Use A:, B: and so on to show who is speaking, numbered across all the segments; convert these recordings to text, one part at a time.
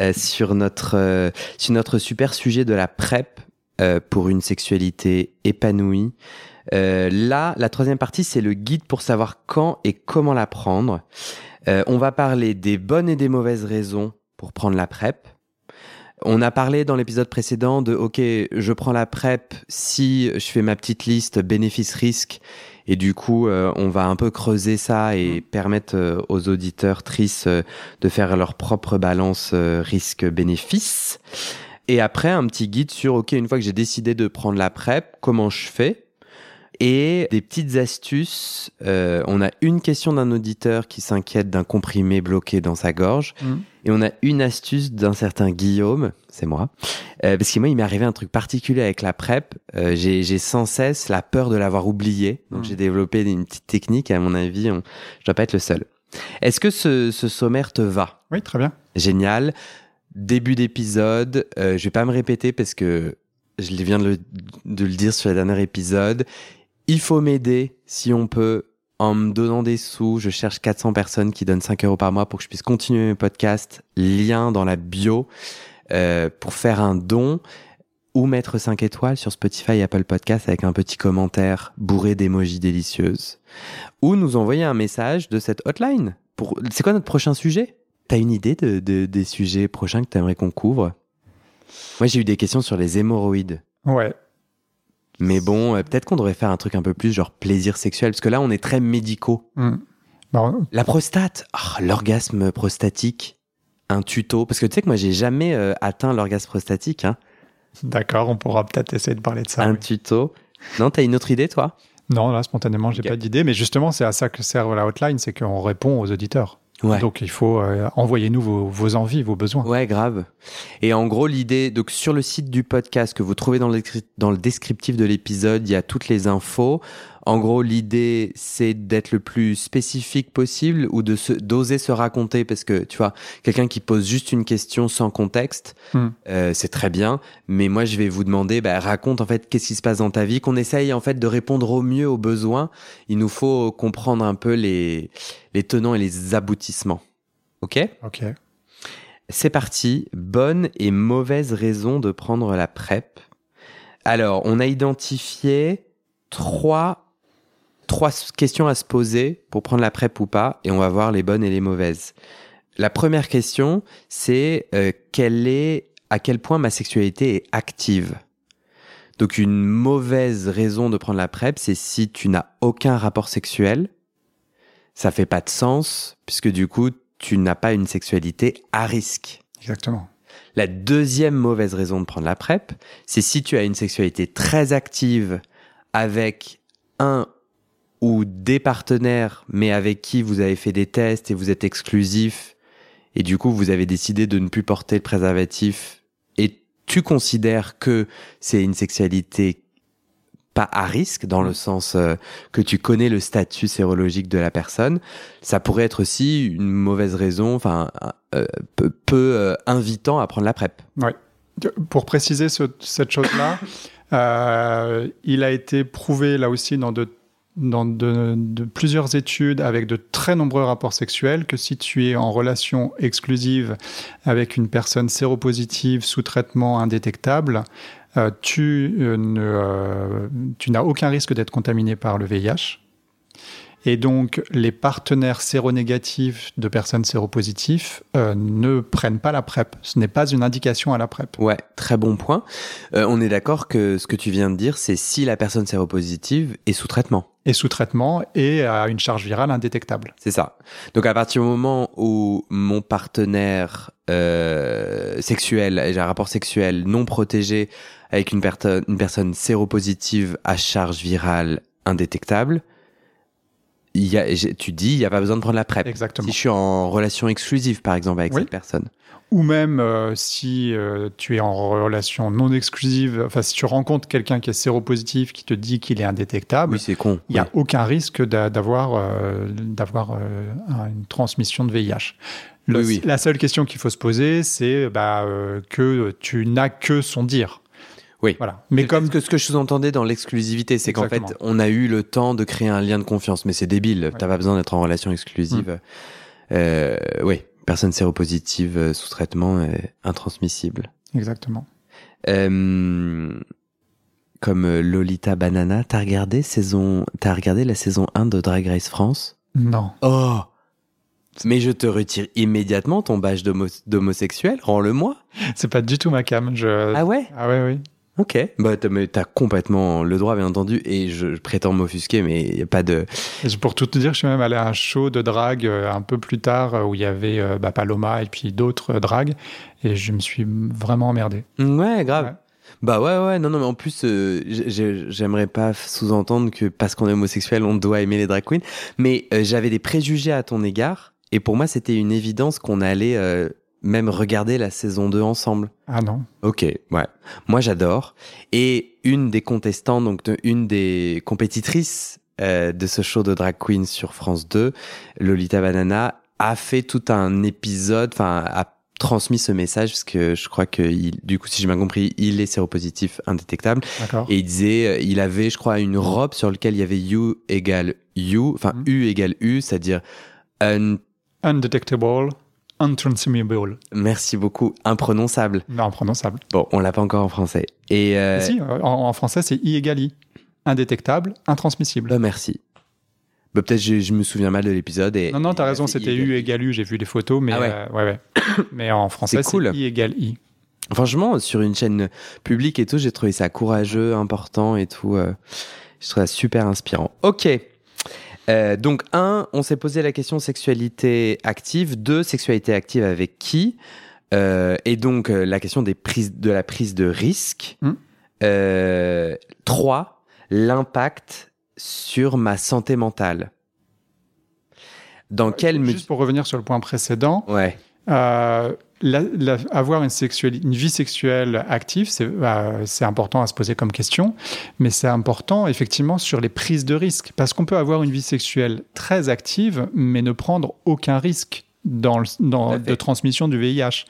A: euh, sur, notre, euh, sur notre super sujet de la PrEP euh, pour une sexualité épanouie. là, la troisième partie, c'est le guide pour savoir quand et comment la prendre. on va parler des bonnes et des mauvaises raisons pour prendre la PrEP. On a parlé dans l'épisode précédent de OK, je prends la PrEP si je fais ma petite liste bénéfice-risque et du coup, euh, on va un peu creuser ça et mm. permettre euh, aux auditeurs tristes euh, de faire leur propre balance risque-bénéfice. Et après, un petit guide sur, OK, une fois que j'ai décidé de prendre la PrEP, comment je fais et des petites astuces. on a une question d'un auditeur qui s'inquiète d'un comprimé bloqué dans sa gorge. Mm. Et on a une astuce d'un certain Guillaume, c'est moi, euh, parce que moi, il m'est arrivé un truc particulier avec la PrEP. Euh, j'ai sans cesse la peur de l'avoir oublié. Donc, hmm. j'ai développé une petite technique. Et à mon avis, on, je dois pas être le seul. Est-ce que ce, ce, sommaire te va?
B: Oui, très bien.
A: Génial. Début d'épisode. Euh, je vais pas me répéter parce que je viens de le, de le dire sur le dernier épisode. Il faut m'aider si on peut en me donnant des sous. Je cherche 400 personnes qui donnent 5 euros par mois pour que je puisse continuer mes podcasts. Lien dans la bio euh, pour faire un don ou mettre 5 étoiles sur Spotify et Apple Podcasts avec un petit commentaire bourré d'émojis délicieuses. Ou nous envoyer un message de cette hotline. Pour... C'est quoi notre prochain sujet? T'as une idée de, de, des sujets prochains que t'aimerais qu'on couvre? Moi j'ai eu des questions sur les hémorroïdes.
B: Ouais,
A: mais bon, euh, peut-être qu'on devrait faire un truc un peu plus genre plaisir sexuel, parce que là, on est très médicaux. Hmm. Bah, la prostate, oh, l'orgasme prostatique, un tuto, parce que tu sais que moi, j'ai jamais euh, atteint l'orgasme prostatique. Hein.
B: D'accord, on pourra peut-être essayer de parler de ça.
A: Un tuto. Non, t'as une autre idée, toi?
B: Non, là, spontanément, j'ai pas d'idée, mais justement, c'est à ça que sert la hotline, c'est qu'on répond aux auditeurs. Donc il faut euh, envoyer-nous vos, envies, vos besoins.
A: Ouais, grave. Et en gros, l'idée, donc sur le site du podcast que vous trouvez dans le, dans le descriptif de l'épisode, il y a toutes les infos. En gros, l'idée, c'est d'être le plus spécifique possible ou de se, d'oser se raconter parce que, tu vois, quelqu'un qui pose juste une question sans contexte, hmm. euh, c'est très bien. Mais moi, je vais vous demander, bah, raconte en fait qu'est-ce qui se passe dans ta vie, qu'on essaye en fait de répondre au mieux aux besoins. Il nous faut comprendre un peu les, les tenants et les aboutissements. Ok?
B: Ok.
A: C'est parti. Bonne et mauvaise raison de prendre la PrEP. Alors, on a identifié trois trois questions à se poser pour prendre la PrEP ou pas, et on va voir les bonnes et les mauvaises. La première question, c'est euh, est, à quel point ma sexualité est active? Donc une mauvaise raison de prendre la PrEP, c'est si tu n'as aucun rapport sexuel, ça fait pas de sens puisque du coup tu n'as pas une sexualité à risque.
B: Exactement.
A: La deuxième mauvaise raison de prendre la PrEP, c'est si tu as une sexualité très active avec un ou des partenaires, mais avec qui vous avez fait des tests et vous êtes exclusif, et du coup vous avez décidé de ne plus porter le préservatif, et tu considères que c'est une sexualité pas à risque dans le sens euh, que tu connais le statut sérologique de la personne, ça pourrait être aussi une mauvaise raison, enfin euh, peu, euh, invitant à prendre la PrEP.
B: Oui. Pour préciser cette chose-là, il a été prouvé là aussi dans de dans de, plusieurs études avec de très nombreux rapports sexuels que si tu es en relation exclusive avec une personne séropositive sous traitement indétectable, euh, tu, euh, euh, tu n'as aucun risque d'être contaminé par le VIH. Et donc, les partenaires séronégatifs de personnes séropositives ne prennent pas la PrEP. Ce n'est pas une indication à la PrEP.
A: Ouais, très bon point. on est d'accord que ce que tu viens de dire, c'est si la personne séropositive est sous traitement.
B: Et sous traitement et à une charge virale indétectable.
A: C'est ça. Donc à partir du moment où mon partenaire euh, sexuel, j'ai un rapport sexuel non protégé avec une, une personne séropositive à charge virale indétectable, il y a, tu dis, il n'y a pas besoin de prendre la PrEP.
B: Exactement.
A: Si je suis en relation exclusive, par exemple, avec cette personne.
B: Ou même euh, si euh, tu es en relation non exclusive, enfin si tu rencontres quelqu'un qui est séropositif, qui te dit qu'il est indétectable,
A: oui, c'est con.
B: Il n'y a aucun risque d'avoir euh, d'avoir une transmission de VIH. oui, La seule question qu'il faut se poser, c'est bah, que tu n'as que son dire.
A: Oui.
B: Voilà.
A: Mais comme que ce que je sous-entendais dans l'exclusivité, c'est qu'en fait, on a eu le temps de créer un lien de confiance. Mais c'est débile. tu T'as pas besoin d'être en relation exclusive. Euh, oui. Personne séropositive euh, sous traitement est intransmissible.
B: Exactement.
A: Euh, comme euh, Lolita Banana, t'as regardé saison, t'as regardé la saison 1 de Drag Race France?
B: Non.
A: Oh. Mais je te retire immédiatement ton badge d'homosexuel, rends-le-moi.
B: C'est pas du tout ma cam. Je...
A: Ah ouais?
B: Ah ouais, oui.
A: Ok, bah t'as complètement le droit bien entendu et je, prétends m'offusquer mais il n'y a pas de...
B: pour tout te dire, je suis même allé à un show de drague euh, un peu plus tard euh, où il y avait euh, bah, Paloma et puis d'autres dragues et je me suis vraiment emmerdé.
A: Ouais, grave. Bah ouais, ouais, non, non, mais en plus, j'aimerais pas sous-entendre que parce qu'on est homosexuel, on doit aimer les drag queens, mais j'avais des préjugés à ton égard et pour moi, c'était une évidence qu'on allait même regarder la saison 2 ensemble.
B: Ah non.
A: Ok, ouais. Moi j'adore. Et une des contestantes, donc une des compétitrices euh, de ce show de drag queen sur France 2, Lolita Banana, a fait tout un épisode, enfin a transmis ce message parce que je crois que il, du coup si j'ai bien compris il est séropositif indétectable et il disait euh, il avait je crois une robe sur laquelle il y avait U égale U enfin mm. U égale U c'est-à-dire un
B: undetectable Untransmissible.
A: Merci beaucoup. Imprononçable.
B: Non, imprononçable.
A: Bon, on l'a pas encore en français. Et euh...
B: Si, en, français, c'est I égale I. Indétectable, intransmissible.
A: Bah, merci. Bah, peut-être je, je me souviens mal de l'épisode. Et,
B: non, non, t'as raison, c'était U égale U. J'ai vu les photos, mais, ah ouais. Euh, ouais, ouais. mais en français, c'est cool. I égale I.
A: Franchement, sur une chaîne publique et tout, j'ai trouvé ça courageux, important et tout. Euh, je trouve ça super inspirant. Ok. Euh, donc, un, on s'est posé la question sexualité active. Deux, sexualité active avec qui? Euh, Et donc, euh, la question des prises, de la prise de risque. Hmm. trois, l'impact sur ma santé mentale. Dans quelle
B: Juste pour revenir sur le point précédent.
A: Ouais
B: avoir une, une vie sexuelle active, euh, c'est important à se poser comme question, mais c'est important effectivement sur les prises de risque, parce qu'on peut avoir une vie sexuelle très active, mais ne prendre aucun risque dans, dans de transmission du VIH.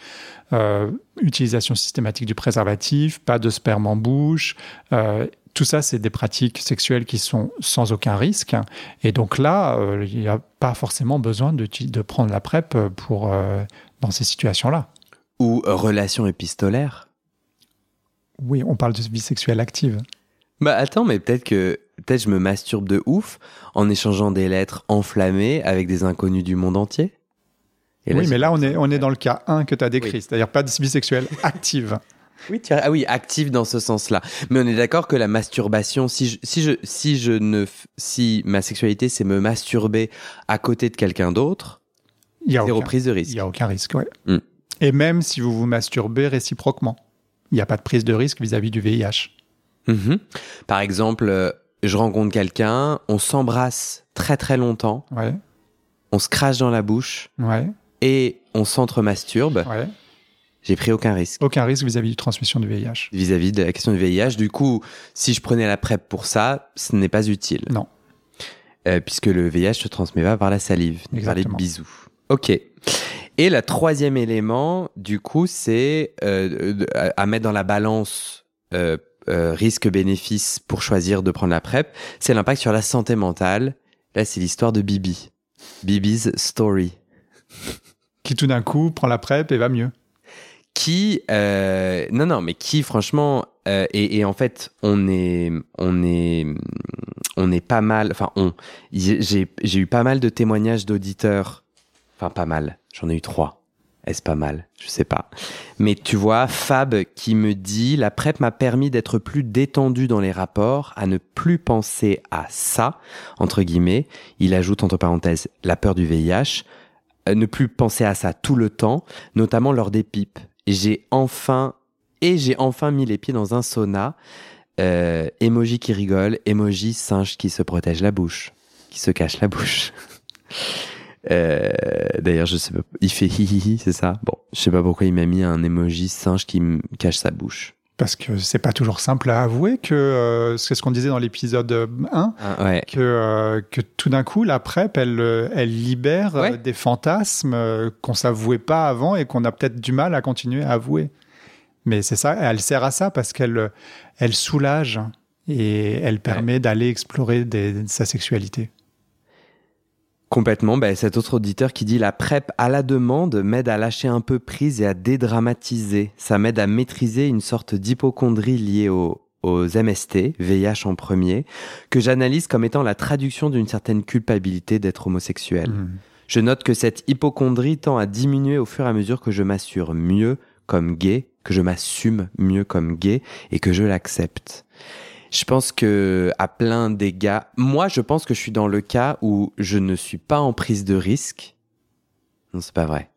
B: Euh, utilisation systématique du préservatif, pas de sperme en bouche. Euh, tout ça, c'est des pratiques sexuelles qui sont sans aucun risque. Et donc là, il n'y a pas forcément besoin de, de prendre la PrEP pour dans ces situations-là.
A: Ou relation épistolaire
B: Oui, on parle de vie sexuelle active.
A: Bah attends, mais peut-être que peut-être je me masturbe de ouf en échangeant des lettres enflammées avec des inconnus du monde entier.
B: oui, mais là on est, on est dans le cas 1 que tu as décrit, c'est-à-dire pas de vie sexuelle active.
A: Oui, tu ah oui, active dans ce sens-là. Mais on est d'accord que la masturbation, si je, si je, si je ne, si ma sexualité c'est me masturber à côté de quelqu'un d'autre,
B: il y a
A: Zéro prise de risque.
B: Il n'y a aucun risque, oui.
A: Mm.
B: Et même si vous vous masturbez réciproquement, il n'y a pas de prise de risque vis-à-vis du VIH.
A: Mm-hmm. Par exemple, euh, je rencontre quelqu'un, on s'embrasse très très longtemps,
B: ouais.
A: on se crache dans la bouche,
B: ouais.
A: et on s'entre-masturbe.
B: Ouais.
A: J'ai pris aucun risque.
B: Aucun risque vis-à-vis de transmission du VIH.
A: Vis-à-vis de la question du VIH. Du coup, si je prenais la PrEP pour ça, ce n'est pas utile.
B: Non.
A: Euh, puisque le VIH se transmet pas par la salive, par les bisous. Ok. Et le troisième élément, du coup, c'est euh, à mettre dans la balance euh, euh, risque-bénéfice pour choisir de prendre la PrEP, c'est l'impact sur la santé mentale. Là, c'est l'histoire de Bibi. Bibi's story.
B: Qui tout d'un coup prend la PrEP et va mieux.
A: Qui, non, non, mais qui, franchement, et, et, en fait, on est, on est, on est pas mal. Enfin, on, j'ai eu pas mal de témoignages d'auditeurs Enfin, pas mal. J'en ai eu trois. Est-ce pas mal? Je sais pas. Mais tu vois, Fab qui me dit la PrEP m'a permis d'être plus détendu dans les rapports, à ne plus penser à ça, entre guillemets. Il ajoute entre parenthèses la peur du VIH, ne plus penser à ça tout le temps, notamment lors des pipes. J'ai enfin et j'ai enfin mis les pieds dans un sauna. Euh, emoji qui rigole, emoji singe qui se protège la bouche, qui se cache la bouche. Euh, D'ailleurs, je sais pas, il fait hihihi, c'est ça? Bon, je sais pas pourquoi il m'a mis un emoji singe qui me cache sa bouche.
B: Parce que c'est pas toujours simple à avouer que euh, c'est ce qu'on disait dans l'épisode 1,
A: Ah, ouais.
B: que, euh, que tout d'un coup, la PrEP, elle, euh, elle libère euh,
A: Ouais.
B: des fantasmes euh, qu'on s'avouait pas avant et qu'on a peut-être du mal à continuer à avouer. Mais c'est ça, elle sert à ça parce qu'elle euh, elle soulage et elle permet d'aller explorer des- sa sexualité.
A: Complètement. Ben, cet autre auditeur qui dit la PrEP à la demande m'aide à lâcher un peu prise et à dédramatiser. Ça m'aide à maîtriser une sorte d'hypochondrie liée au- aux MST, VIH en premier, que j'analyse comme étant la traduction d'une certaine culpabilité d'être homosexuel.
B: Mm.
A: Je note que cette hypochondrie tend à diminuer au fur et à mesure que je m'assure mieux comme gay, que je m'assume mieux comme gay et que je l'accepte. Je pense que à plein d'égards, moi je pense que je suis dans le cas où je ne suis pas en prise de risque. Non, c'est pas vrai.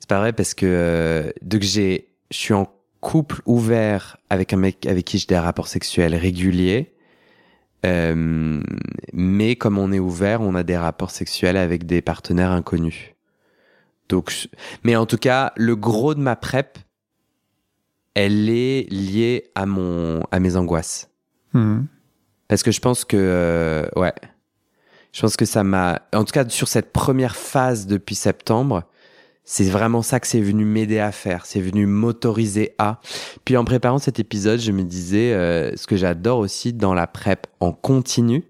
A: C'est pas vrai parce que euh, dès que j'ai, je suis en couple ouvert avec un mec avec qui j'ai des rapports sexuels réguliers. Euh, mais comme on est ouvert, on a des rapports sexuels avec des partenaires inconnus. Donc, mais en tout cas, le gros de ma prep, elle est liée à mon, à mes angoisses.
B: Mm.
A: Parce que je pense que, euh, ouais, je pense que ça m'a, en tout cas sur cette première phase depuis septembre, c'est vraiment ça que c'est venu m'aider à faire. C'est venu m'autoriser à. Puis en préparant cet épisode, je me disais, euh, ce que j'adore aussi dans la prep en continu,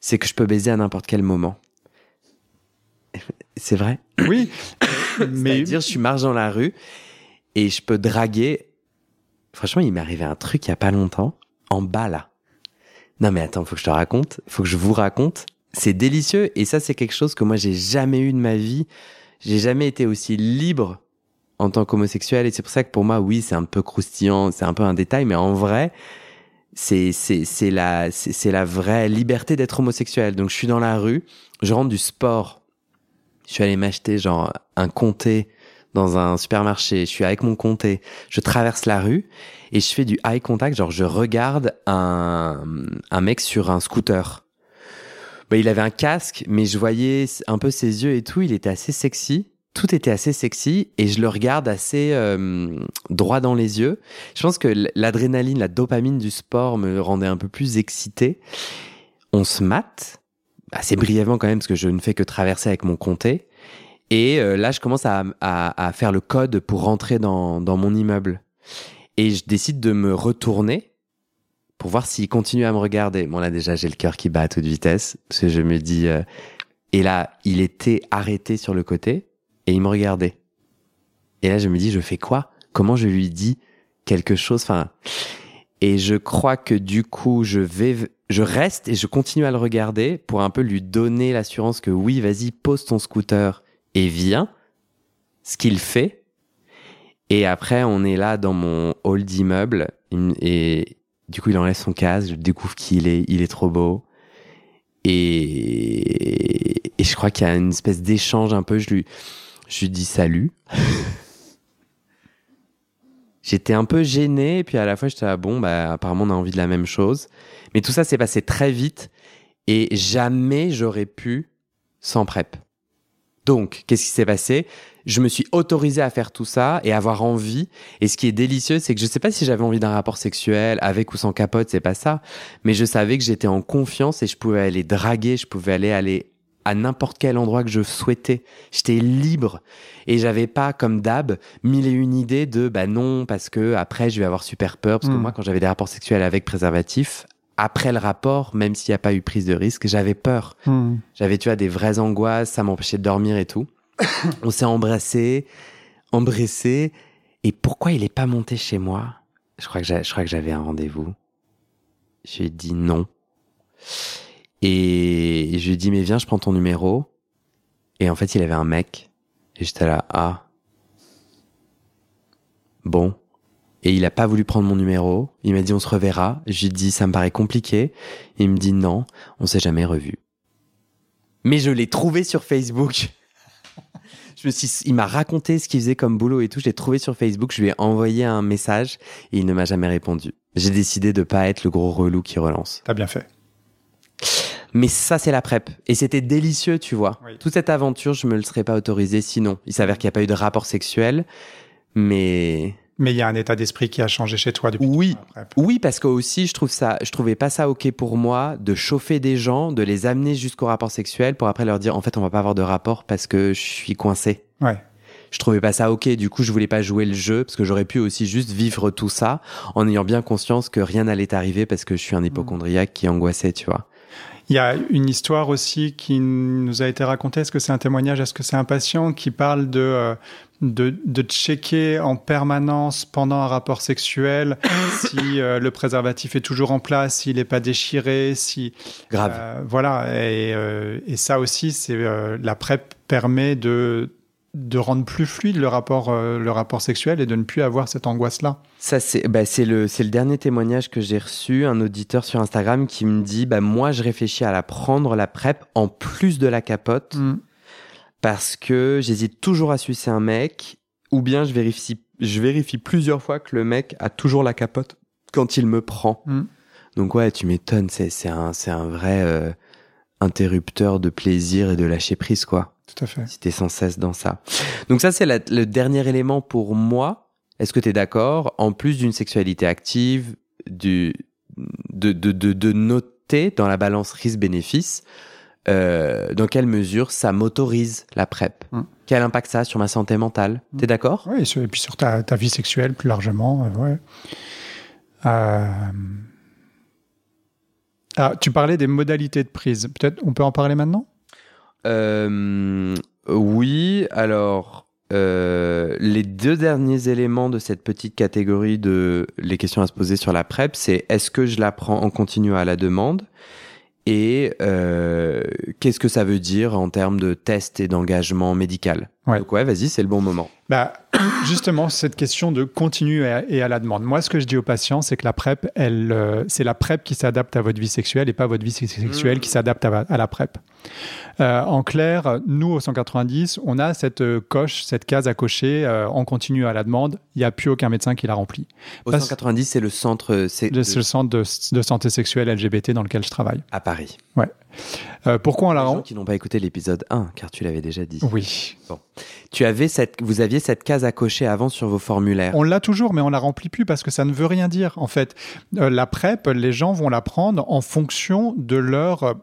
A: c'est que je peux baiser à n'importe quel moment. C'est vrai?
B: Oui, mais
A: C'est-à-dire, je suis marche dans la rue et je peux draguer. Franchement, il m'est arrivé un truc il y a pas longtemps, en bas là. Non mais attends, faut que je te raconte, faut que je vous raconte. C'est délicieux et ça c'est quelque chose que moi j'ai jamais eu de ma vie. J'ai jamais été aussi libre en tant qu'homosexuel et c'est pour ça que pour moi oui c'est un peu croustillant, c'est un peu un détail, mais en vrai c'est c'est la c'est la vraie liberté d'être homosexuel. Donc je suis dans la rue, je rentre du sport je suis allé m'acheter genre un comté dans un supermarché. Je suis avec mon comté. Je traverse la rue et je fais du eye contact. Genre, je regarde un, mec sur un scooter. Bah, il avait un casque, mais je voyais un peu ses yeux et tout. Il était assez sexy. Tout était assez sexy et je le regarde assez droit dans les yeux. Je pense que l'adrénaline, la dopamine du sport me rendait un peu plus excité. On se mate assez brièvement quand même parce que je ne fais que traverser avec mon comté. Et euh, là, je commence à, à, à faire le code pour rentrer dans, dans mon immeuble. Et je décide de me retourner pour voir s'il continue à me regarder. Bon, là, déjà, j'ai le cœur qui bat à toute vitesse parce que je me dis. euh, Et là, il était arrêté sur le côté et il me regardait. Et là, je me dis, je fais quoi? Comment je lui dis quelque chose? Enfin. Et je crois que du coup, je vais, je reste et je continue à le regarder pour un peu lui donner l'assurance que oui, vas-y, pose ton scooter et viens. Ce qu'il fait. Et après, on est là dans mon hall d'immeuble et du coup, il enlève son casque. Je découvre qui il est. Il est trop beau. Et, et je crois qu'il y a une espèce d'échange un peu. Je lui, je lui dis salut. J'étais un peu gêné, et puis à la fois j'étais là, bon, bah, apparemment on a envie de la même chose. Mais tout ça s'est passé très vite, et jamais j'aurais pu sans prep. Donc, qu'est-ce qui s'est passé? Je me suis autorisé à faire tout ça et avoir envie. Et ce qui est délicieux, c'est que je sais pas si j'avais envie d'un rapport sexuel, avec ou sans capote, c'est pas ça. Mais je savais que j'étais en confiance et je pouvais aller draguer, je pouvais aller aller à n'importe quel endroit que je souhaitais. J'étais libre et j'avais pas comme d'hab mille et une idées de bah non parce que après je vais avoir super peur parce que
B: Mm.
A: moi quand j'avais des rapports sexuels avec préservatif après le rapport même s'il n'y a pas eu prise de risque j'avais peur.
B: Hmm.
A: j'avais tu vois des vraies angoisses ça m'empêchait de dormir et tout. On s'est embrassé embrassé. Et pourquoi il est pas monté chez moi? Je crois que j'a- je crois que j'avais un rendez-vous. Je lui ai dit non. Et je lui ai dit mais viens je prends ton numéro. Et en fait il avait un mec. Et j'étais là ah. Bon. Et il a pas voulu prendre mon numéro. Il m'a dit on se reverra. J'ai dit ça me paraît compliqué. Il me dit non, on s'est jamais revu. Mais je l'ai trouvé sur Facebook. je me suis, il m'a raconté ce qu'il faisait comme boulot et tout. Je l'ai trouvé sur Facebook. Je lui ai envoyé un message et il ne m'a jamais répondu. J'ai décidé de pas être le gros relou qui relance.
B: T'as bien fait.
A: Mais ça, c'est la PrEP. Et c'était délicieux, tu vois.
B: Oui.
A: Toute cette aventure, je me le serais pas autorisé sinon. Il s'avère qu'il n'y a pas eu de rapport sexuel. Mais
B: Mais il y a un état d'esprit qui a changé chez toi depuis.
A: Oui.
B: PrEP.
A: oui, parce que aussi, je trouve ça, je trouvais pas ça ok pour moi de chauffer des gens, de les amener jusqu'au rapport sexuel pour après leur dire en fait on va pas avoir de rapport parce que je suis coincé.
B: Ouais.
A: Je trouvais pas ça ok. Du coup, je voulais pas jouer le jeu parce que j'aurais pu aussi juste vivre tout ça en ayant bien conscience que rien n'allait arriver parce que je suis un hypochondriaque qui angoissait, tu vois.
B: Il y a une histoire aussi qui nous a été racontée. Est-ce que c'est un témoignage? Est-ce que c'est un patient qui parle de, euh, de, de checker en permanence pendant un rapport sexuel si euh, le préservatif est toujours en place, s'il n'est pas déchiré, si.
A: Grave.
B: Euh, voilà. Et, euh, et ça aussi, c'est euh, la PrEP permet de de rendre plus fluide le rapport, euh, le rapport sexuel et de ne plus avoir cette angoisse-là.
A: Ça, c'est bah, c'est le, c'est le dernier témoignage que j'ai reçu, un auditeur sur Instagram qui me dit bah, Moi, je réfléchis à la prendre, la PrEP, en plus de la capote,
B: Mm.
A: parce que j'hésite toujours à sucer un mec, ou bien je vérifie, je vérifie plusieurs fois que le mec a toujours la capote quand il me prend.
B: Mm.
A: Donc, ouais, tu m'étonnes, c'est c'est un, c'est un vrai euh, interrupteur de plaisir et de lâcher prise, quoi
B: Tout à fait.
A: si t'es sans cesse dans ça. Donc ça, c'est la- le dernier élément pour moi. Est-ce que t'es d'accord? En plus d'une sexualité active, du, de, de, de, de noter dans la balance risque-bénéfice, euh, dans quelle mesure ça m'autorise la PrEP?
B: Mm.
A: Quel impact ça a sur ma santé mentale? T'es d'accord?
B: Oui, et puis sur ta, ta vie sexuelle plus largement. euh, ouais. Euh, ah, tu parlais des modalités de prise. Peut-être on peut en parler maintenant?
A: Euh, oui, alors euh, les deux derniers éléments de cette petite catégorie de les questions à se poser sur la PrEP, c'est est-ce que je la prends en continu à la demande? Et euh, qu'est-ce que ça veut dire en termes de test et d'engagement médical?
B: Ouais.
A: Donc ouais, vas-y, c'est le bon moment.
B: bah, Justement, cette question de continu et à, la demande. Moi, ce que je dis aux patients, c'est que la PrEP, elle, euh, c'est la PrEP qui s'adapte à votre vie sexuelle et pas votre vie sexuelle
A: Mmh.
B: qui s'adapte à la PrEP. Euh, en clair, nous, au 190, on a cette euh, coche, cette case à cocher euh, en continu à la demande. Il n'y a plus aucun médecin qui la remplit.
A: Au
B: Parce-
A: 190, c'est le centre c'est de-
B: le centre de, de santé sexuelle LGBT dans lequel je travaille.
A: à Paris.
B: Euh, pourquoi on la
A: gens qui n'ont pas écouté l'épisode 1, car tu l'avais déjà dit.
B: Oui.
A: Tu avais cette, vous aviez cette case à cocher avant sur vos formulaires.
B: On l'a toujours, mais on la remplit plus parce que ça ne veut rien dire. En fait, Euh, la PrEP, les gens vont la prendre en fonction de leur euh,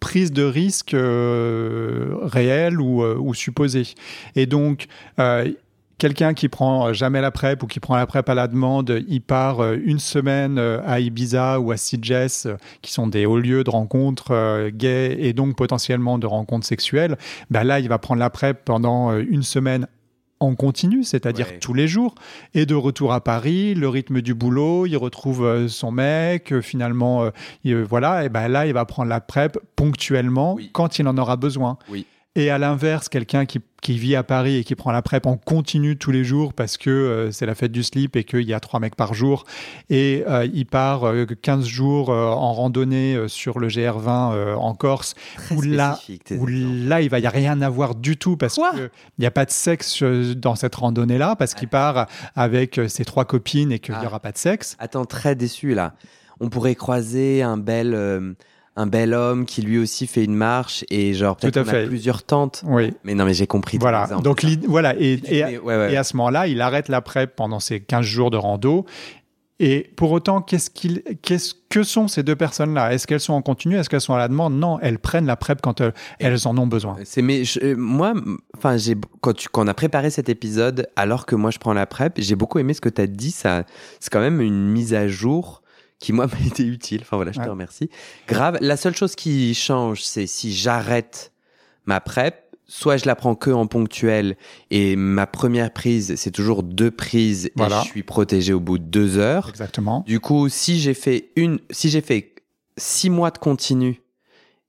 B: prise de risque euh, réelle ou, euh, ou supposée. Et donc, euh, quelqu'un qui prend jamais la PrEP ou qui prend la PrEP à la demande, il part euh, une semaine à Ibiza ou à Sitges, qui sont des hauts lieux de rencontres gays et donc potentiellement de rencontres sexuelles. Ben là, il va prendre la PrEP pendant une semaine en continu, c'est-à-dire
A: Ouais.
B: tous les jours. Et de retour à Paris, le rythme du boulot, il retrouve euh, son mec, euh, finalement, euh, il- voilà, et ben là, il va prendre la PrEP ponctuellement
A: Oui.
B: quand il en aura besoin.
A: Oui.
B: Et à l'inverse, quelqu'un qui, qui vit à Paris et qui prend la PrEP en continu tous les jours parce que euh, c'est la fête du slip et qu'il y a trois mecs par jour et euh, il part euh, 15 jours euh, en randonnée euh, sur le GR20 euh, en Corse
A: Très
B: où là, où là, il va y a rien à voir du tout parce qu'il n'y a pas de sexe dans cette randonnée-là parce qu'il part avec ses trois copines et qu'il n'y
A: Ah.
B: aura pas de sexe.
A: Attends, très déçu là. On pourrait croiser un bel, euh, un bel homme qui lui aussi fait une marche et genre peut-être qu'on a plusieurs tentes.
B: Oui,
A: Mais non, mais j'ai compris.
B: voilà. Donc, voilà. Et, et,
A: fais- ouais, ouais.
B: et à ce moment-là, il arrête la PrEP pendant ces 15 jours de rando. Et pour autant, qu'est-ce qu'il, qu'est-ce que sont ces deux personnes-là? Est-ce qu'elles sont en continu? Est-ce qu'elles sont à la demande? Non, elles prennent la PrEP quand euh, elles en ont besoin.
A: C'est mais je- moi, enfin j'ai quand tu quand on a préparé cet épisode, alors que moi je prends la prep, j'ai beaucoup aimé ce que tu as dit. Ça, c'est quand même une mise à jour qui moi m'a été utile. Enfin voilà, je te remercie. Grave. La seule chose qui change, c'est si j'arrête ma prep. Soit je la prends que en ponctuel et ma première prise, c'est toujours deux prises
B: Voilà.
A: et je suis protégé au bout de deux heures.
B: Exactement.
A: Du coup, si j'ai fait une, si j'ai fait six mois de continu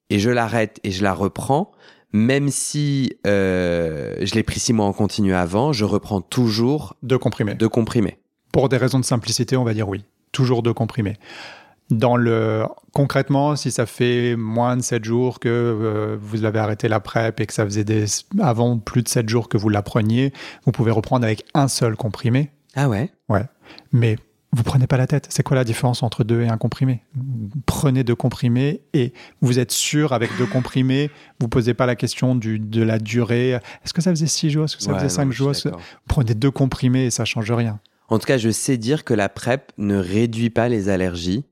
A: et je l'arrête et je la reprends, même si euh, je l'ai pris six mois en continu avant, je reprends toujours
B: Deux comprimés.
A: de comprimés.
B: Pour des raisons de simplicité, on va dire oui. Toujours deux comprimés. Dans le concrètement, si ça fait moins de 7 jours que euh, vous avez arrêté la PrEP et que ça faisait des, avant plus de 7 jours que vous la preniez, vous pouvez reprendre avec un seul comprimé.
A: Ah ouais
B: Ouais. Mais vous prenez pas la tête. C'est quoi la différence entre deux et un comprimé? Prenez deux comprimés et vous êtes sûr avec deux comprimés, vous posez pas la question du, de la durée. Est-ce que ça faisait 6 jours? Est-ce que ça faisait 5 jours? Prenez deux comprimés et ça change rien.
A: En tout cas, je sais dire que la PrEP ne réduit pas les allergies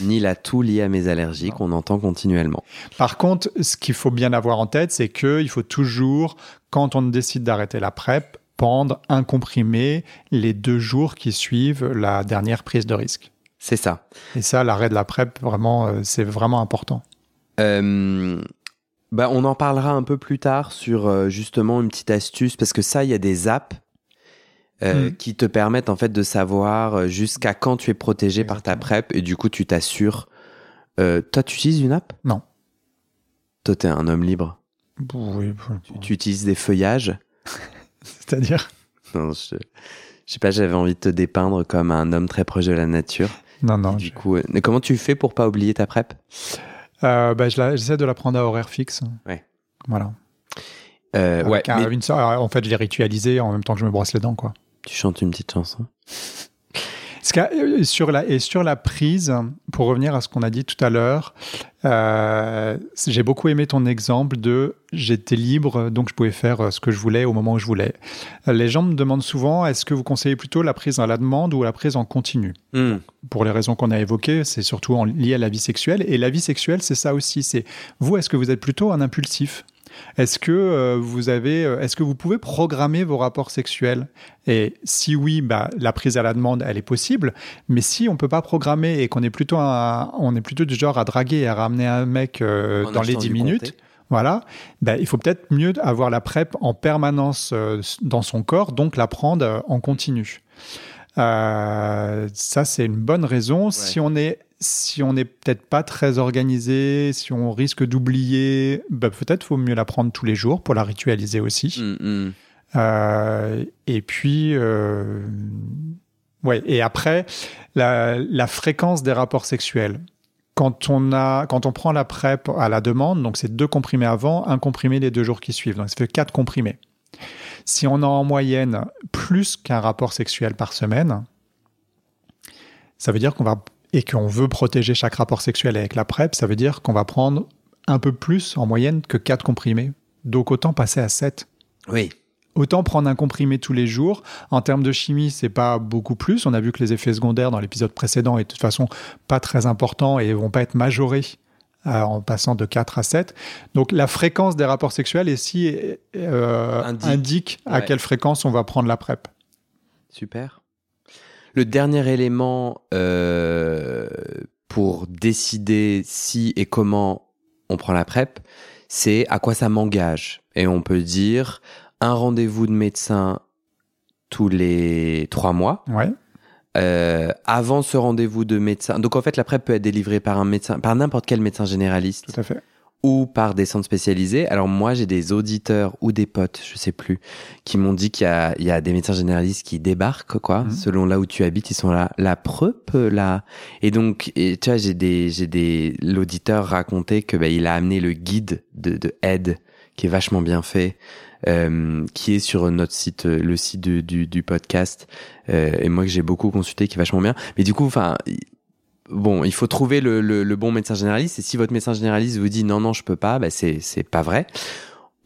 A: ni la toux liée à mes allergies qu'on entend continuellement.
B: Par contre, ce qu'il faut bien avoir en tête, c'est qu'il faut toujours, quand on décide d'arrêter la PrEP, prendre un comprimé les deux jours qui suivent la dernière prise de risque.
A: C'est ça.
B: Et ça, l'arrêt de la PrEP, vraiment, euh, c'est vraiment important.
A: Euh, bah, on en parlera un peu plus tard sur euh, justement une petite astuce, parce que ça, il y a des apps euh, mm. qui te permettent en fait de savoir euh, jusqu'à quand tu es protégé par ta PrEP et du coup tu t'assures. Euh, toi, tu utilises une app?
B: Non.
A: Toi, t'es un homme libre.
B: Oui.
A: Tu, utilises des feuillages?
B: C'est-à-dire?
A: Non, je, je sais pas, j'avais envie de te dépeindre comme un homme très proche de la nature.
B: Non, non.
A: du coup, comment tu fais pour pas oublier ta PrEP?
B: Bah, J'essaie de la prendre à horaire fixe.
A: Ouais.
B: Voilà.
A: ouais,
B: une, en fait, je l'ai ritualisé en même temps que je me brosse les dents, quoi.
A: Tu chantes une petite chanson
B: euh, sur la, et sur la prise, pour revenir à ce qu'on a dit tout à l'heure, euh, j'ai beaucoup aimé ton exemple de j'étais libre, donc je pouvais faire euh, ce que je voulais au moment où je voulais. Les gens me demandent souvent est-ce que vous conseillez plutôt la prise à la demande ou la prise en continu? Hmm. Pour les raisons qu'on a évoquées, c'est surtout en, lié à la vie sexuelle. Et la vie sexuelle, c'est ça aussi. C'est vous, est-ce que vous êtes plutôt un impulsif? Est-ce que euh, vous avez, euh, est-ce que vous pouvez programmer vos rapports sexuels? Et si oui, bah, la prise à la demande, elle est possible. Mais si on peut pas programmer et qu'on est plutôt, on est plutôt du genre à draguer et à ramener un mec euh, dans les 10 minutes. Voilà, bah, il faut peut-être mieux avoir la PrEP en permanence dans son corps, donc la prendre en continu. ça, c'est une bonne raison. Si on est si on n'est peut-être pas très organisé, si on risque d'oublier, bah, peut-être faut mieux la prendre tous les jours pour la ritualiser aussi. Mm, mm. Euh, et puis, euh, ouais. Et après, la, fréquence des rapports sexuels. Quand on a, quand on prend la PrEP à la demande, donc c'est deux comprimés avant, un comprimé les deux jours qui suivent. Donc ça fait quatre comprimés. Si on a en moyenne plus qu'un rapport sexuel par semaine, ça veut dire qu'on va et qu'on veut protéger chaque rapport sexuel avec la PrEP, ça veut dire qu'on va prendre un peu plus en moyenne que 4 comprimés. Donc autant passer à 7.
A: Oui.
B: Autant prendre un comprimé tous les jours. En termes de chimie, c'est pas beaucoup plus. On a vu que les effets secondaires dans l'épisode précédent étaient de toute façon pas très importants et vont pas être majorés euh, en passant de 4 à 7. Donc la fréquence des rapports sexuels ici euh, indique, à quelle fréquence on va prendre la PrEP.
A: Super. Le dernier élément euh, pour décider si et comment on prend la PrEP, c'est à quoi ça m'engage. Et on peut dire un rendez-vous de médecin tous les trois mois.
B: Ouais.
A: Euh, avant ce rendez-vous de médecin. Donc en fait, la PrEP peut être délivrée par un médecin, par n'importe quel médecin généraliste.
B: Tout à fait
A: ou par des centres spécialisés. Alors moi, j'ai des auditeurs ou des potes, je sais plus, qui m'ont dit qu'il y y a des médecins généralistes qui débarquent, quoi, mhm. selon là où tu habites, ils sont là, la preupe, là. Et donc, et, tu vois, j'ai des, j'ai des, l'auditeur racontait que bah, il a amené le guide de, de aide qui est vachement bien fait, euh, qui est sur notre site, le site du, du, du podcast, euh, et moi que j'ai beaucoup consulté, qui est vachement bien. Mais du coup, enfin, bon, il faut trouver le, bon médecin généraliste. Et si votre médecin généraliste vous dit non, non, je peux pas, bah c'est pas vrai.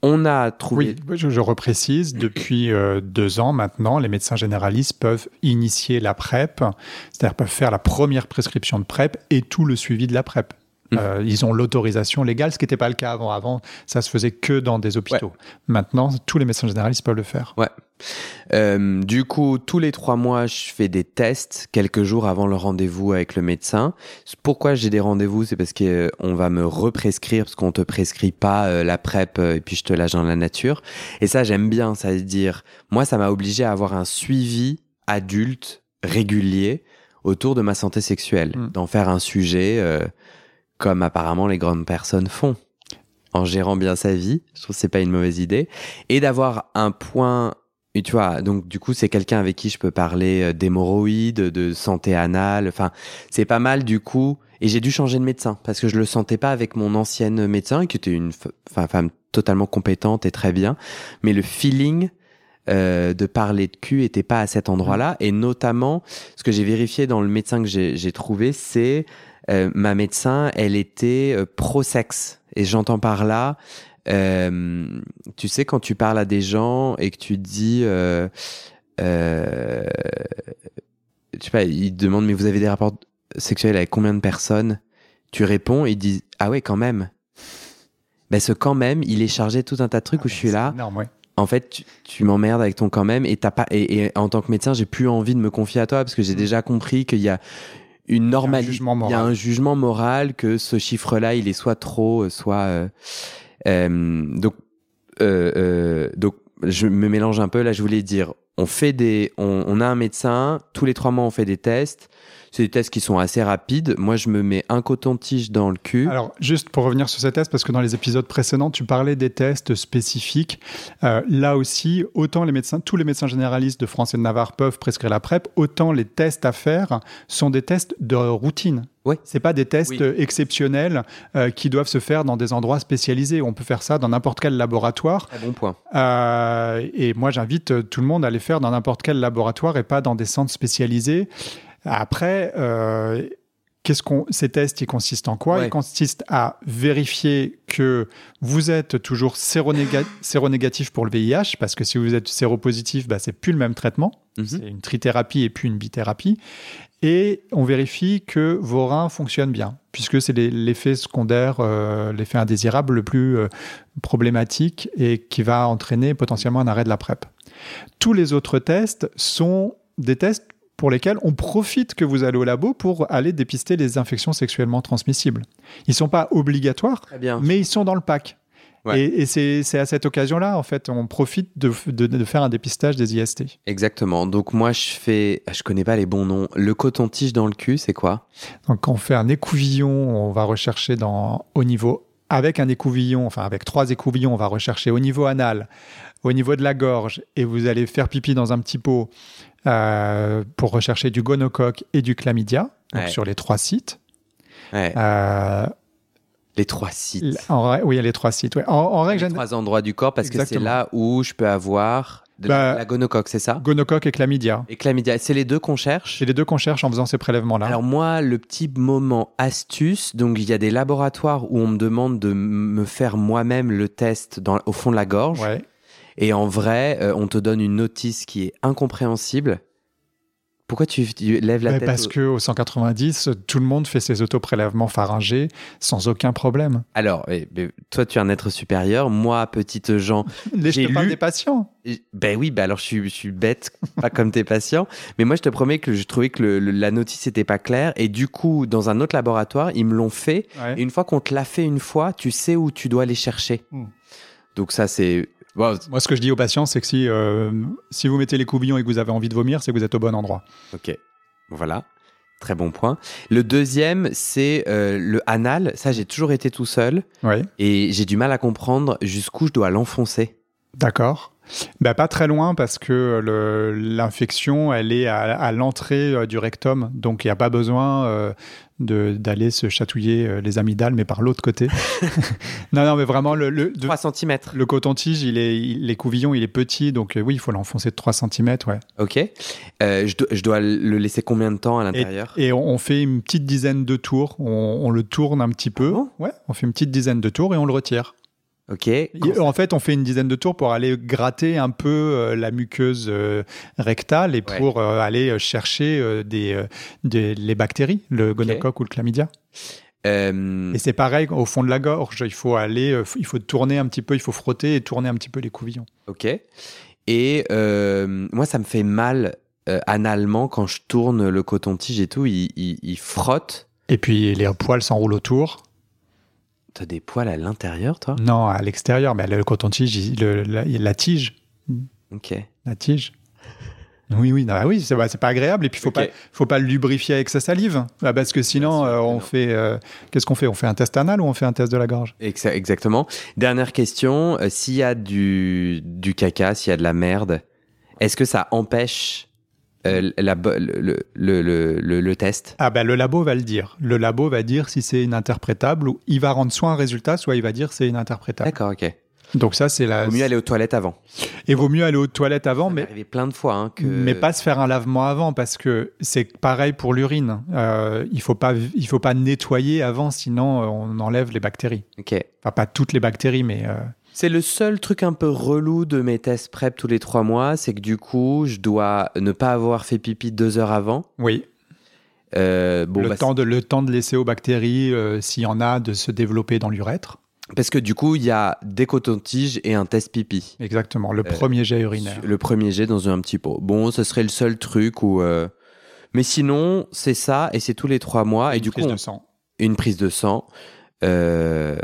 A: On a trouvé.
B: Oui, je, reprécise, depuis euh, deux ans maintenant, les médecins généralistes peuvent initier la PrEP, c'est-à-dire peuvent faire la première prescription de PrEP et tout le suivi de la PrEP. Mmh. Euh, ils ont l'autorisation légale, ce qui n'était pas le cas avant. Avant, ça se faisait que dans des hôpitaux. Maintenant, tous les médecins généralistes peuvent le faire.
A: Ouais. Euh, du coup, tous les trois mois, je fais des tests quelques jours avant le rendez-vous avec le médecin. Pourquoi j'ai des rendez-vous? C'est parce qu'on euh, va me represcrire, parce qu'on te prescrit pas la PrEP et puis je te lâche dans la nature. Et ça, j'aime bien. Ça veut dire, moi, ça m'a obligé à avoir un suivi adulte régulier autour de ma santé sexuelle, mmh. d'en faire un sujet comme apparemment les grandes personnes font, en gérant bien sa vie. Je trouve que c'est pas une mauvaise idée. Et d'avoir un point, et tu vois, donc du coup, c'est quelqu'un avec qui je peux parler euh, d'hémorroïdes, de santé anale. Enfin, c'est pas mal du coup. Et j'ai dû changer de médecin parce que je le sentais pas avec mon ancienne médecin, qui était une femme totalement compétente et très bien. Mais le feeling euh, de parler de cul était pas à cet endroit-là. Et notamment, ce que j'ai vérifié dans le médecin que j'ai trouvé, c'est euh, ma médecin, elle était euh, pro-sexe. Et j'entends par là, euh, tu sais, quand tu parles à des gens et que tu dis, euh, euh, je sais pas, ils te demandent, mais vous avez des rapports sexuels avec combien de personnes? Tu réponds et ils disent, ah ouais, quand même. Ben ce quand même, il est chargé de tout un tas de trucs où je suis là. En fait, tu, tu m'emmerdes avec ton quand même et t'as pas et, et, en tant que médecin, j'ai plus envie de me confier à toi parce que j'ai mm. déjà compris qu'il y a une normalité, il y a un jugement moral que ce chiffre-là, il est soit trop, soit euh, euh, donc, euh, euh, donc, je me mélange un peu. Là, je voulais dire, on fait des, on, on, a un médecin. Tous les trois mois, on fait des tests. C'est des tests qui sont assez rapides. Moi, je me mets un coton-tige dans le cul.
B: Alors, juste pour revenir sur ces tests, parce que dans les épisodes précédents, tu parlais des tests spécifiques. Euh, là aussi, autant les médecins, tous les médecins généralistes de France et de Navarre peuvent prescrire la PrEP, autant les tests à faire sont des tests de routine.
A: Oui.
B: C'est pas des tests exceptionnels euh, qui doivent se faire dans des endroits spécialisés. On peut faire ça dans n'importe quel laboratoire.
A: Très bon point.
B: Euh, et moi, j'invite tout le monde à les faire dans n'importe quel laboratoire et pas dans des centres spécialisés. Après, euh, qu'est-ce qu'on, ces tests, ils consistent en quoi? Ils consistent à vérifier que vous êtes toujours séronégatif pour le VIH, parce que si vous êtes séropositif, bah, c'est plus le même traitement. Mhm. C'est une trithérapie et puis une bithérapie. Et on vérifie que vos reins fonctionnent bien, puisque c'est l'effet secondaire, euh, l'effet indésirable le plus euh, problématique et qui va entraîner potentiellement un arrêt de la PrEP. Tous les autres tests sont des tests pour lesquels on profite que vous allez au labo pour aller dépister les infections sexuellement transmissibles. Ils ne sont pas obligatoires, mais ils sont dans le pack. Et, c'est à cette occasion-là, en fait, on profite de, faire un dépistage des IST.
A: Exactement. Donc moi, je fais, je connais pas les bons noms. Le coton-tige dans le cul, c'est quoi?
B: Donc on fait un écouvillon, on va rechercher dans, au niveau, avec un écouvillon, enfin avec trois écouvillons, on va rechercher au niveau anal, au niveau de la gorge, et vous allez faire pipi dans un petit pot euh, pour rechercher du gonocoque et du chlamydia, sur les trois sites.
A: Euh, les trois sites.
B: En, oui, les trois sites. En, en règle
A: les trois endroits du corps parce que c'est là où je peux avoir de bah, la gonocoque, c'est ça?
B: Gonocoque et chlamydia.
A: Et chlamydia, c'est les deux qu'on cherche?
B: C'est les deux qu'on cherche en faisant ces prélèvements-là.
A: Alors moi, le petit moment astuce, donc il y a des laboratoires où on me demande de me faire moi-même le test dans, au fond de la gorge.
B: Ouais.
A: Et en vrai, euh, on te donne une notice qui est incompréhensible. Pourquoi tu, lèves la tête
B: Parce qu'au 190, tout le monde fait ses autoprélèvements pharyngés sans aucun problème.
A: Alors, eh, toi, tu es un être supérieur. Moi, petite Jean,
B: j'ai lu... des patients.
A: Ben oui, ben alors je suis, je suis bête, pas comme tes patients. Mais moi, je te promets que je trouvais que la notice n'était pas claire. Et du coup, dans un autre laboratoire, ils me l'ont fait. Et une fois qu'on te l'a fait une fois, tu sais où tu dois aller chercher. Hmm. Donc ça, c'est
B: moi, ce que je dis aux patients, c'est que si, euh, si vous mettez les coubillons et que vous avez envie de vomir, c'est que vous êtes au bon endroit.
A: Ok, voilà. Très bon point. Le deuxième, c'est euh, le anal. Ça, j'ai toujours été tout seul.
B: Oui.
A: Et j'ai du mal à comprendre jusqu'où je dois l'enfoncer.
B: D'accord. Bah, pas très loin parce que l'infection, elle est à, l'entrée euh, du rectum, donc il n'y a pas besoin euh, d'aller se chatouiller euh, les amygdales, mais par l'autre côté. non, non, mais vraiment, le, le
A: 3 cm.
B: Le coton-tige, il est, les couvillons, il est petit, donc oui, il faut l'enfoncer de 3 cm, ouais.
A: Ok. Je, dois le laisser combien de temps à l'intérieur?
B: Et, on, fait une petite dizaine de tours, on, le tourne un petit peu.
A: Oh.
B: ouais, on fait une petite dizaine de tours et on le retire.
A: Ok.
B: En fait, on fait une dizaine de tours pour aller gratter un peu euh, la muqueuse euh, rectale et pour euh, aller chercher des, les bactéries, le gonocoque ou le chlamydia. Et c'est pareil au fond de la gorge. Il faut aller, il faut tourner un petit peu, il faut frotter et tourner un petit peu les couvillons.
A: Ok. Et moi, ça me fait mal analement quand je tourne le coton-tige et tout. Il, il frotte.
B: Et puis les poils s'enroulent autour.
A: T'as des poils à l'intérieur, toi?
B: Non, à l'extérieur. Mais le coton-tige, la, la, tige.
A: Ok.
B: La tige. Oui, oui, non, oui, c'est pas agréable. Et puis, faut pas, faut pas le lubrifier avec sa salive, ah, parce que sinon, euh, on fait, euh, qu'est-ce qu'on fait? On fait un test anal ou on fait un test de la gorge?
A: Exactement. Dernière question, euh, s'il y a du, du caca, s'il y a de la merde, Est-ce que ça empêche euh, la, le, le, le, le, test
B: Ah ben le labo va le dire. Le labo va dire si c'est ininterprétable ou il va rendre soit un résultat, soit il va dire c'est ininterprétable.
A: D'accord, ok.
B: Donc ça c'est la.
A: Vaut mieux aller aux toilettes avant.
B: Et vaut mieux aller aux toilettes avant, mais
A: arrivé plein de fois. Hein, que...
B: Mais pas se faire un lavement avant parce que c'est pareil pour l'urine. Euh, il faut pas il faut pas nettoyer avant, sinon euh, on enlève les bactéries.
A: Ok.
B: Enfin pas toutes les bactéries, mais. Euh,
A: c'est le seul truc un peu relou de mes tests PrEP tous les trois mois, c'est que du coup, je dois ne pas avoir fait pipi deux heures avant.
B: Oui.
A: Euh, bon,
B: le,
A: bah,
B: temps de, le temps de laisser aux bactéries, euh, s'il y en a, de se développer dans l'urètre.
A: Parce que du coup, il y a des cotons-tiges et un test pipi.
B: Exactement, le premier jet urinaire.
A: Le premier jet dans un petit pot. Bon, ce serait le seul truc où. Euh, mais sinon, c'est ça et c'est tous les trois mois.
B: Une
A: et du
B: prise
A: coup,
B: de sang.
A: une prise de sang. et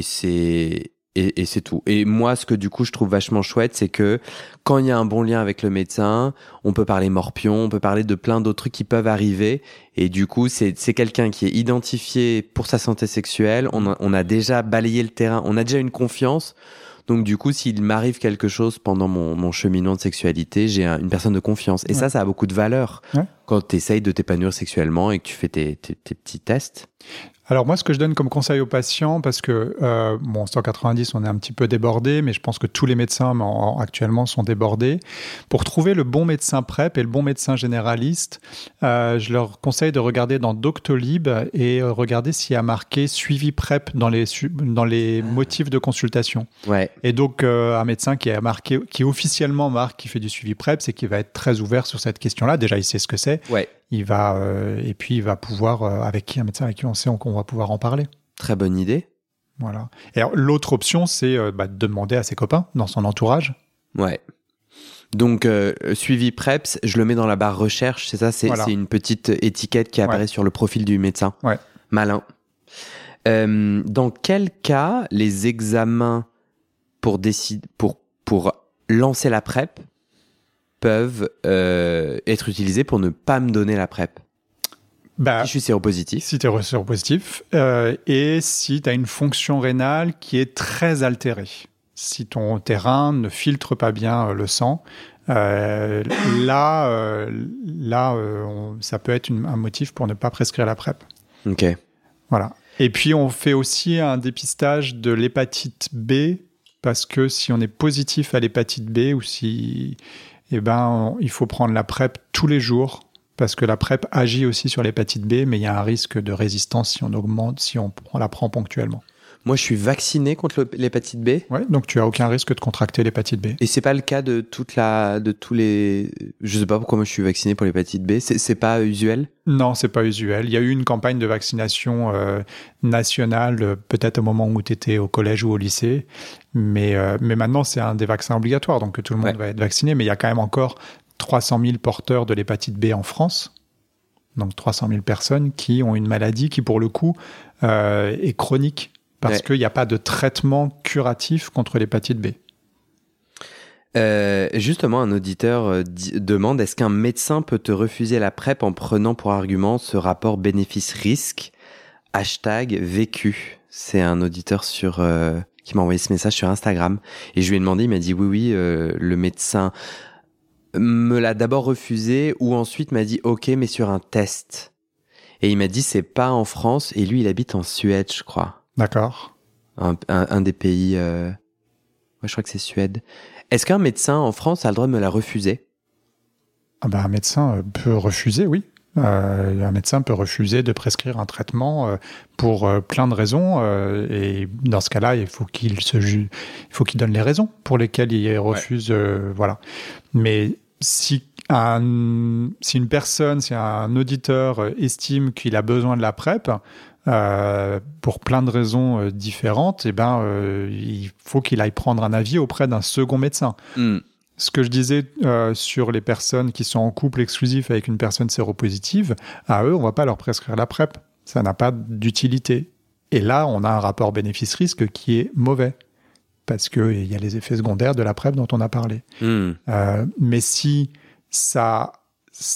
A: c'est et, et c'est tout. Et moi, ce que du coup je trouve vachement chouette, c'est que quand il y a un bon lien avec le médecin, on peut parler morpion, on peut parler de plein d'autres trucs qui peuvent arriver. Et du coup, c'est quelqu'un qui est identifié pour sa santé sexuelle. On a, on a déjà balayé le terrain, on a déjà une confiance. Donc du coup, s'il m'arrive quelque chose pendant mon, mon cheminement de sexualité, j'ai un- une personne de confiance. Et
B: Ouais.
A: ça, ça a beaucoup de valeur
B: Ouais.
A: quand tu essayes de t'épanouir sexuellement et que tu fais tes, tes, tes petits tests.
B: Alors moi, ce que je donne comme conseil aux patients, parce que euh, bon, 190, on est un petit peu débordé, mais je pense que tous les médecins en- actuellement sont débordés. Pour trouver le bon médecin PrEP et le bon médecin généraliste, euh, je leur conseille de regarder dans Doctolib et euh, regarder s'il y a marqué suivi PrEP dans les dans les motifs de consultation.
A: Ouais.
B: Et donc euh, un médecin qui a marqué, qui officiellement marque qui fait du suivi PrEP, c'est qu'il va être très ouvert sur cette question-là. Déjà, il sait ce que c'est.
A: Ouais.
B: Il va euh, et puis il va pouvoir euh, avec qui un médecin avec qui on sait qu'on va pouvoir en parler.
A: Très bonne idée.
B: Voilà. Et alors, l'autre option, c'est euh, bah, de demander à ses copains dans son entourage.
A: Ouais. Donc, suivi PREPS, je le mets dans la barre recherche, c'est ça C'est
B: Voilà.
A: une petite étiquette qui apparaît
B: Ouais.
A: sur le profil du médecin.
B: Ouais.
A: Malin. Dans quel cas les examens pour, décider, pour, pour lancer la PrEP peuvent euh, être utilisés pour ne pas me donner la PrEP
B: Bah,
A: Si je suis séropositif.
B: si tu es séropositif euh, et si tu as une fonction rénale qui est très altérée. Si ton terrain ne filtre pas bien euh, le sang, euh, là, là on- ça peut être une- un motif pour ne pas prescrire la PrEP.
A: Ok.
B: Voilà. Et puis, on fait aussi un dépistage de l'hépatite B, parce que si on est positif à l'hépatite B ou si, eh ben, il faut prendre la PrEP tous les jours, parce que la PrEP agit aussi sur l'hépatite B, mais il y a un risque de résistance si on augmente, si on, la prend ponctuellement.
A: Moi, je suis vacciné contre l'hépatite B.
B: Ouais, donc tu as aucun risque de contracter l'hépatite B.
A: Et c'est pas le cas de toute la, de tous les. Je sais pas pourquoi moi je suis vacciné pour l'hépatite B. C'est pas usuel?
B: Non, c'est pas usuel. Il y a eu une campagne de vaccination euh, nationale, euh, peut-être au moment où tu étais au collège ou au lycée, mais, euh, mais maintenant c'est un des vaccins obligatoires, donc tout le monde
A: Ouais.
B: va être vacciné, mais il y a quand même encore 300 000 porteurs de l'hépatite B en France, donc 300 000 personnes qui ont une maladie qui pour le coup euh, est chronique, parce
A: Ouais.
B: qu'il n'y a pas de traitement curatif contre l'hépatite B.
A: Euh, justement, un auditeur euh, demande est-ce qu'un médecin peut te refuser la PrEP en prenant pour argument ce rapport bénéfice-risque? Hashtag vécu. C'est un auditeur sur euh, qui m'a envoyé ce message sur Instagram et je lui ai demandé, il m'a dit oui oui, euh, le médecin me l'a d'abord refusé ou ensuite m'a dit ok mais sur un test. Et il m'a dit c'est pas en France et lui il habite en Suède je crois.
B: D'accord
A: un, un- un des pays. euh, je crois que c'est Suède. Est-ce qu'un médecin en France a le droit de me la refuser?
B: Ah ben, un médecin euh, peut refuser, oui. Euh, un médecin peut refuser de prescrire un traitement euh, pour euh, plein de raisons. et dans ce cas-là, il faut qu'il se il faut qu'il donne les raisons pour lesquelles il refuse. voilà. Mais si un, si une personne, si un auditeur estime qu'il a besoin de la PrEP, euh, pour plein de raisons euh, différentes, eh ben, euh, il faut qu'il aille prendre un avis auprès d'un second médecin.
A: Hmm.
B: Ce que je disais euh, sur les personnes qui sont en couple exclusif avec une personne séropositive, à eux, on va pas leur prescrire la PrEP. Ça n'a pas d'utilité. Et là, on a un rapport bénéfice-risque qui est mauvais. Parce qu'il y a les effets secondaires de la PrEP dont on a parlé.
A: Hmm.
B: Mais si ça,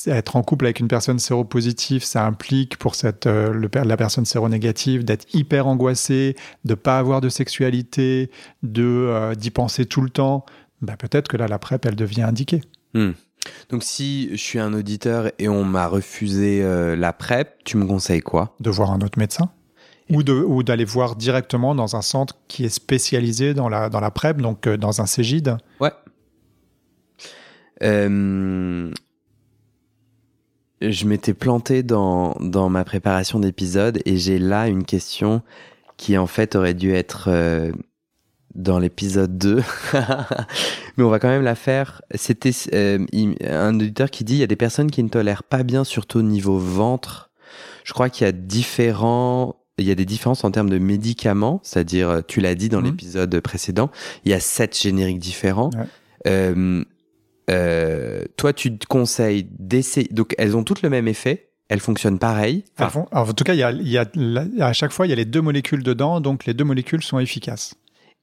B: être en couple avec une personne séropositive, ça implique pour cette, euh, le, la personne séronégative d'être hyper angoissée, de pas avoir de sexualité, de euh, d'y penser tout le temps, bah, peut-être que là, la PrEP, elle devient indiquée.
A: Hmm. Donc si je suis un auditeur et on m'a refusé euh, la PrEP, tu me conseilles quoi?
B: De voir un autre médecin ou, de, ou d'aller voir directement dans un centre qui est spécialisé dans la, dans la PrEP, donc euh, dans un Cégide.
A: Ouais. Euh, je m'étais planté dans, dans ma préparation d'épisode et j'ai là une question qui en fait aurait dû être euh, dans l'épisode 2. Mais on va quand même la faire. C'était euh, un auditeur qui dit il y a des personnes qui ne tolèrent pas bien, surtout au niveau ventre. Je crois qu'il y a différents. Il y a des différences en termes de médicaments, c'est-à-dire, euh, tu l'as dit dans
B: Mhm.
A: l'épisode précédent, il y a sept génériques différents.
B: Ouais.
A: Euh, euh, toi, tu te conseilles d'essayer. Donc, elles ont toutes le même effet, elles fonctionnent pareil. Enfin,
B: font- alors, en tout cas, il y a, y a la- à chaque fois, il y a les deux molécules dedans, donc les deux molécules sont efficaces.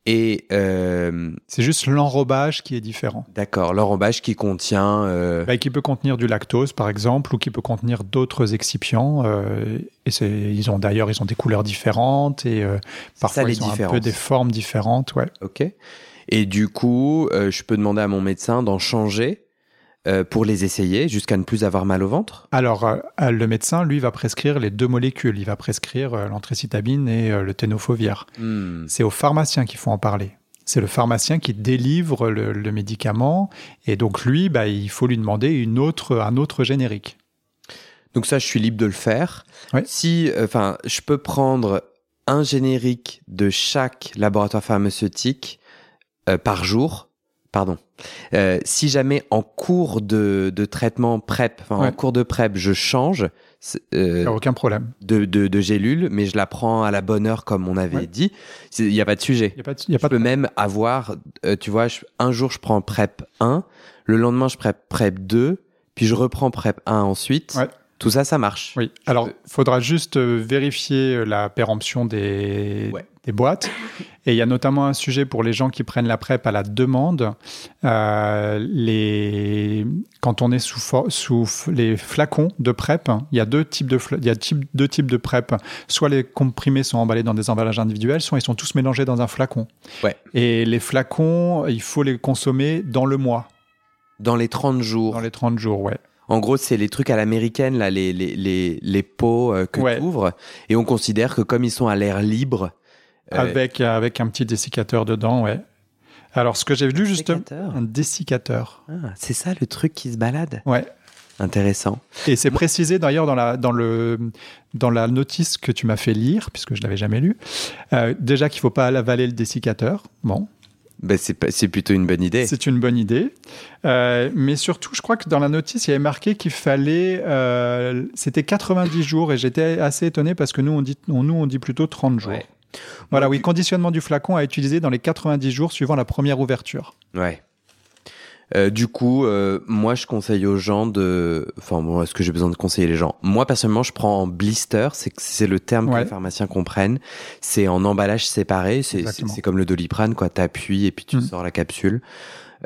A: et euh,
B: C'est juste l'enrobage qui est différent.
A: d'accord, l'enrobage qui contient. euh,
B: Bah, qui peut contenir du lactose, par exemple, ou qui peut contenir d'autres excipients. euh, et c'est, ils ont d'ailleurs, ils ont des couleurs différentes et euh, parfois
A: ça,
B: ils ont un
A: différences.
B: peu des formes différentes. Ouais.
A: Ok. Et du coup, euh, je peux demander à mon médecin d'en changer euh, pour les essayer jusqu'à ne plus avoir mal au ventre.
B: Alors, euh, le médecin, lui, va prescrire les deux molécules. Il va prescrire l'antrécitabine et le ténofovir.
A: Hmm.
B: C'est aux pharmaciens qu'il faut en parler. C'est le pharmacien qui délivre le, le médicament. Et donc, lui, bah, il faut lui demander une autre, un autre générique.
A: Donc ça, je suis libre de le faire. Si, enfin, je peux prendre un générique de chaque laboratoire pharmaceutique euh, par jour. Pardon. Euh, si jamais en cours de, de traitement PrEP, enfin en
B: Ouais.
A: cours de PrEP, je change euh,
B: aucun problème.
A: de, de, de gélule, mais je la prends à la bonne heure comme on avait
B: Ouais.
A: dit, il n'y a pas de sujet.
B: N'y a pas de, y a
A: Je
B: pas
A: peux
B: de...
A: même avoir, euh, tu vois, je- un jour je prends PrEP 1, le lendemain je prends PrEP 2, puis je reprends PrEP 1 ensuite.
B: Ouais.
A: Tout ça, ça marche.
B: Oui, alors il faudra juste euh, vérifier la péremption des,
A: Ouais.
B: Des boîtes. Et il y a notamment un sujet pour les gens qui prennent la PrEP à la demande. Euh, les... Quand on est sous, sous les flacons de PrEP, il y a deux types de, il y a type- deux types de PrEP. Soit les comprimés sont emballés dans des emballages individuels, soit ils sont tous mélangés dans un flacon.
A: Ouais.
B: Et les flacons, il faut les consommer dans le mois,
A: Dans les 30 jours.
B: dans les 30 jours, ouais.
A: En gros, c'est les trucs à l'américaine, là, les, les, les, les pots euh, que
B: Ouais.
A: tu ouvres. Et on considère que comme ils sont à l'air libre. Euh,
B: Avec, avec un petit dessiccateur dedans, ouais. Alors, ce que j'ai lu justement, un dessiccateur.
A: Ah, c'est ça le truc qui se balade
B: Ouais.
A: Intéressant.
B: Et c'est précisé d'ailleurs dans la, dans, le, dans la notice que tu m'as fait lire, puisque je ne l'avais jamais lu. Euh, déjà qu'il ne faut pas avaler le dessiccateur. Bon,
A: Ben, c'est pas- c'est plutôt une bonne idée.
B: c'est une bonne idée. Euh, mais surtout, je crois que dans la notice, il y avait marqué qu'il fallait. euh, C'était 90 jours et j'étais assez étonné parce que nous, on dit, on- nous, on dit plutôt 30 jours.
A: Ouais.
B: Voilà, oui, conditionnement du flacon à utiliser dans les 90 jours suivant la première ouverture.
A: Ouais. Euh, du coup, euh, moi, je conseille aux gens de. Enfin, bon, est-ce que j'ai besoin de conseiller les gens? Moi, personnellement, je prends en blister. C'est c'est le terme que les pharmaciens comprennent. C'est en emballage séparé. C'est comme le doliprane, quoi. T'appuies et puis tu
B: Mm.
A: sors la capsule.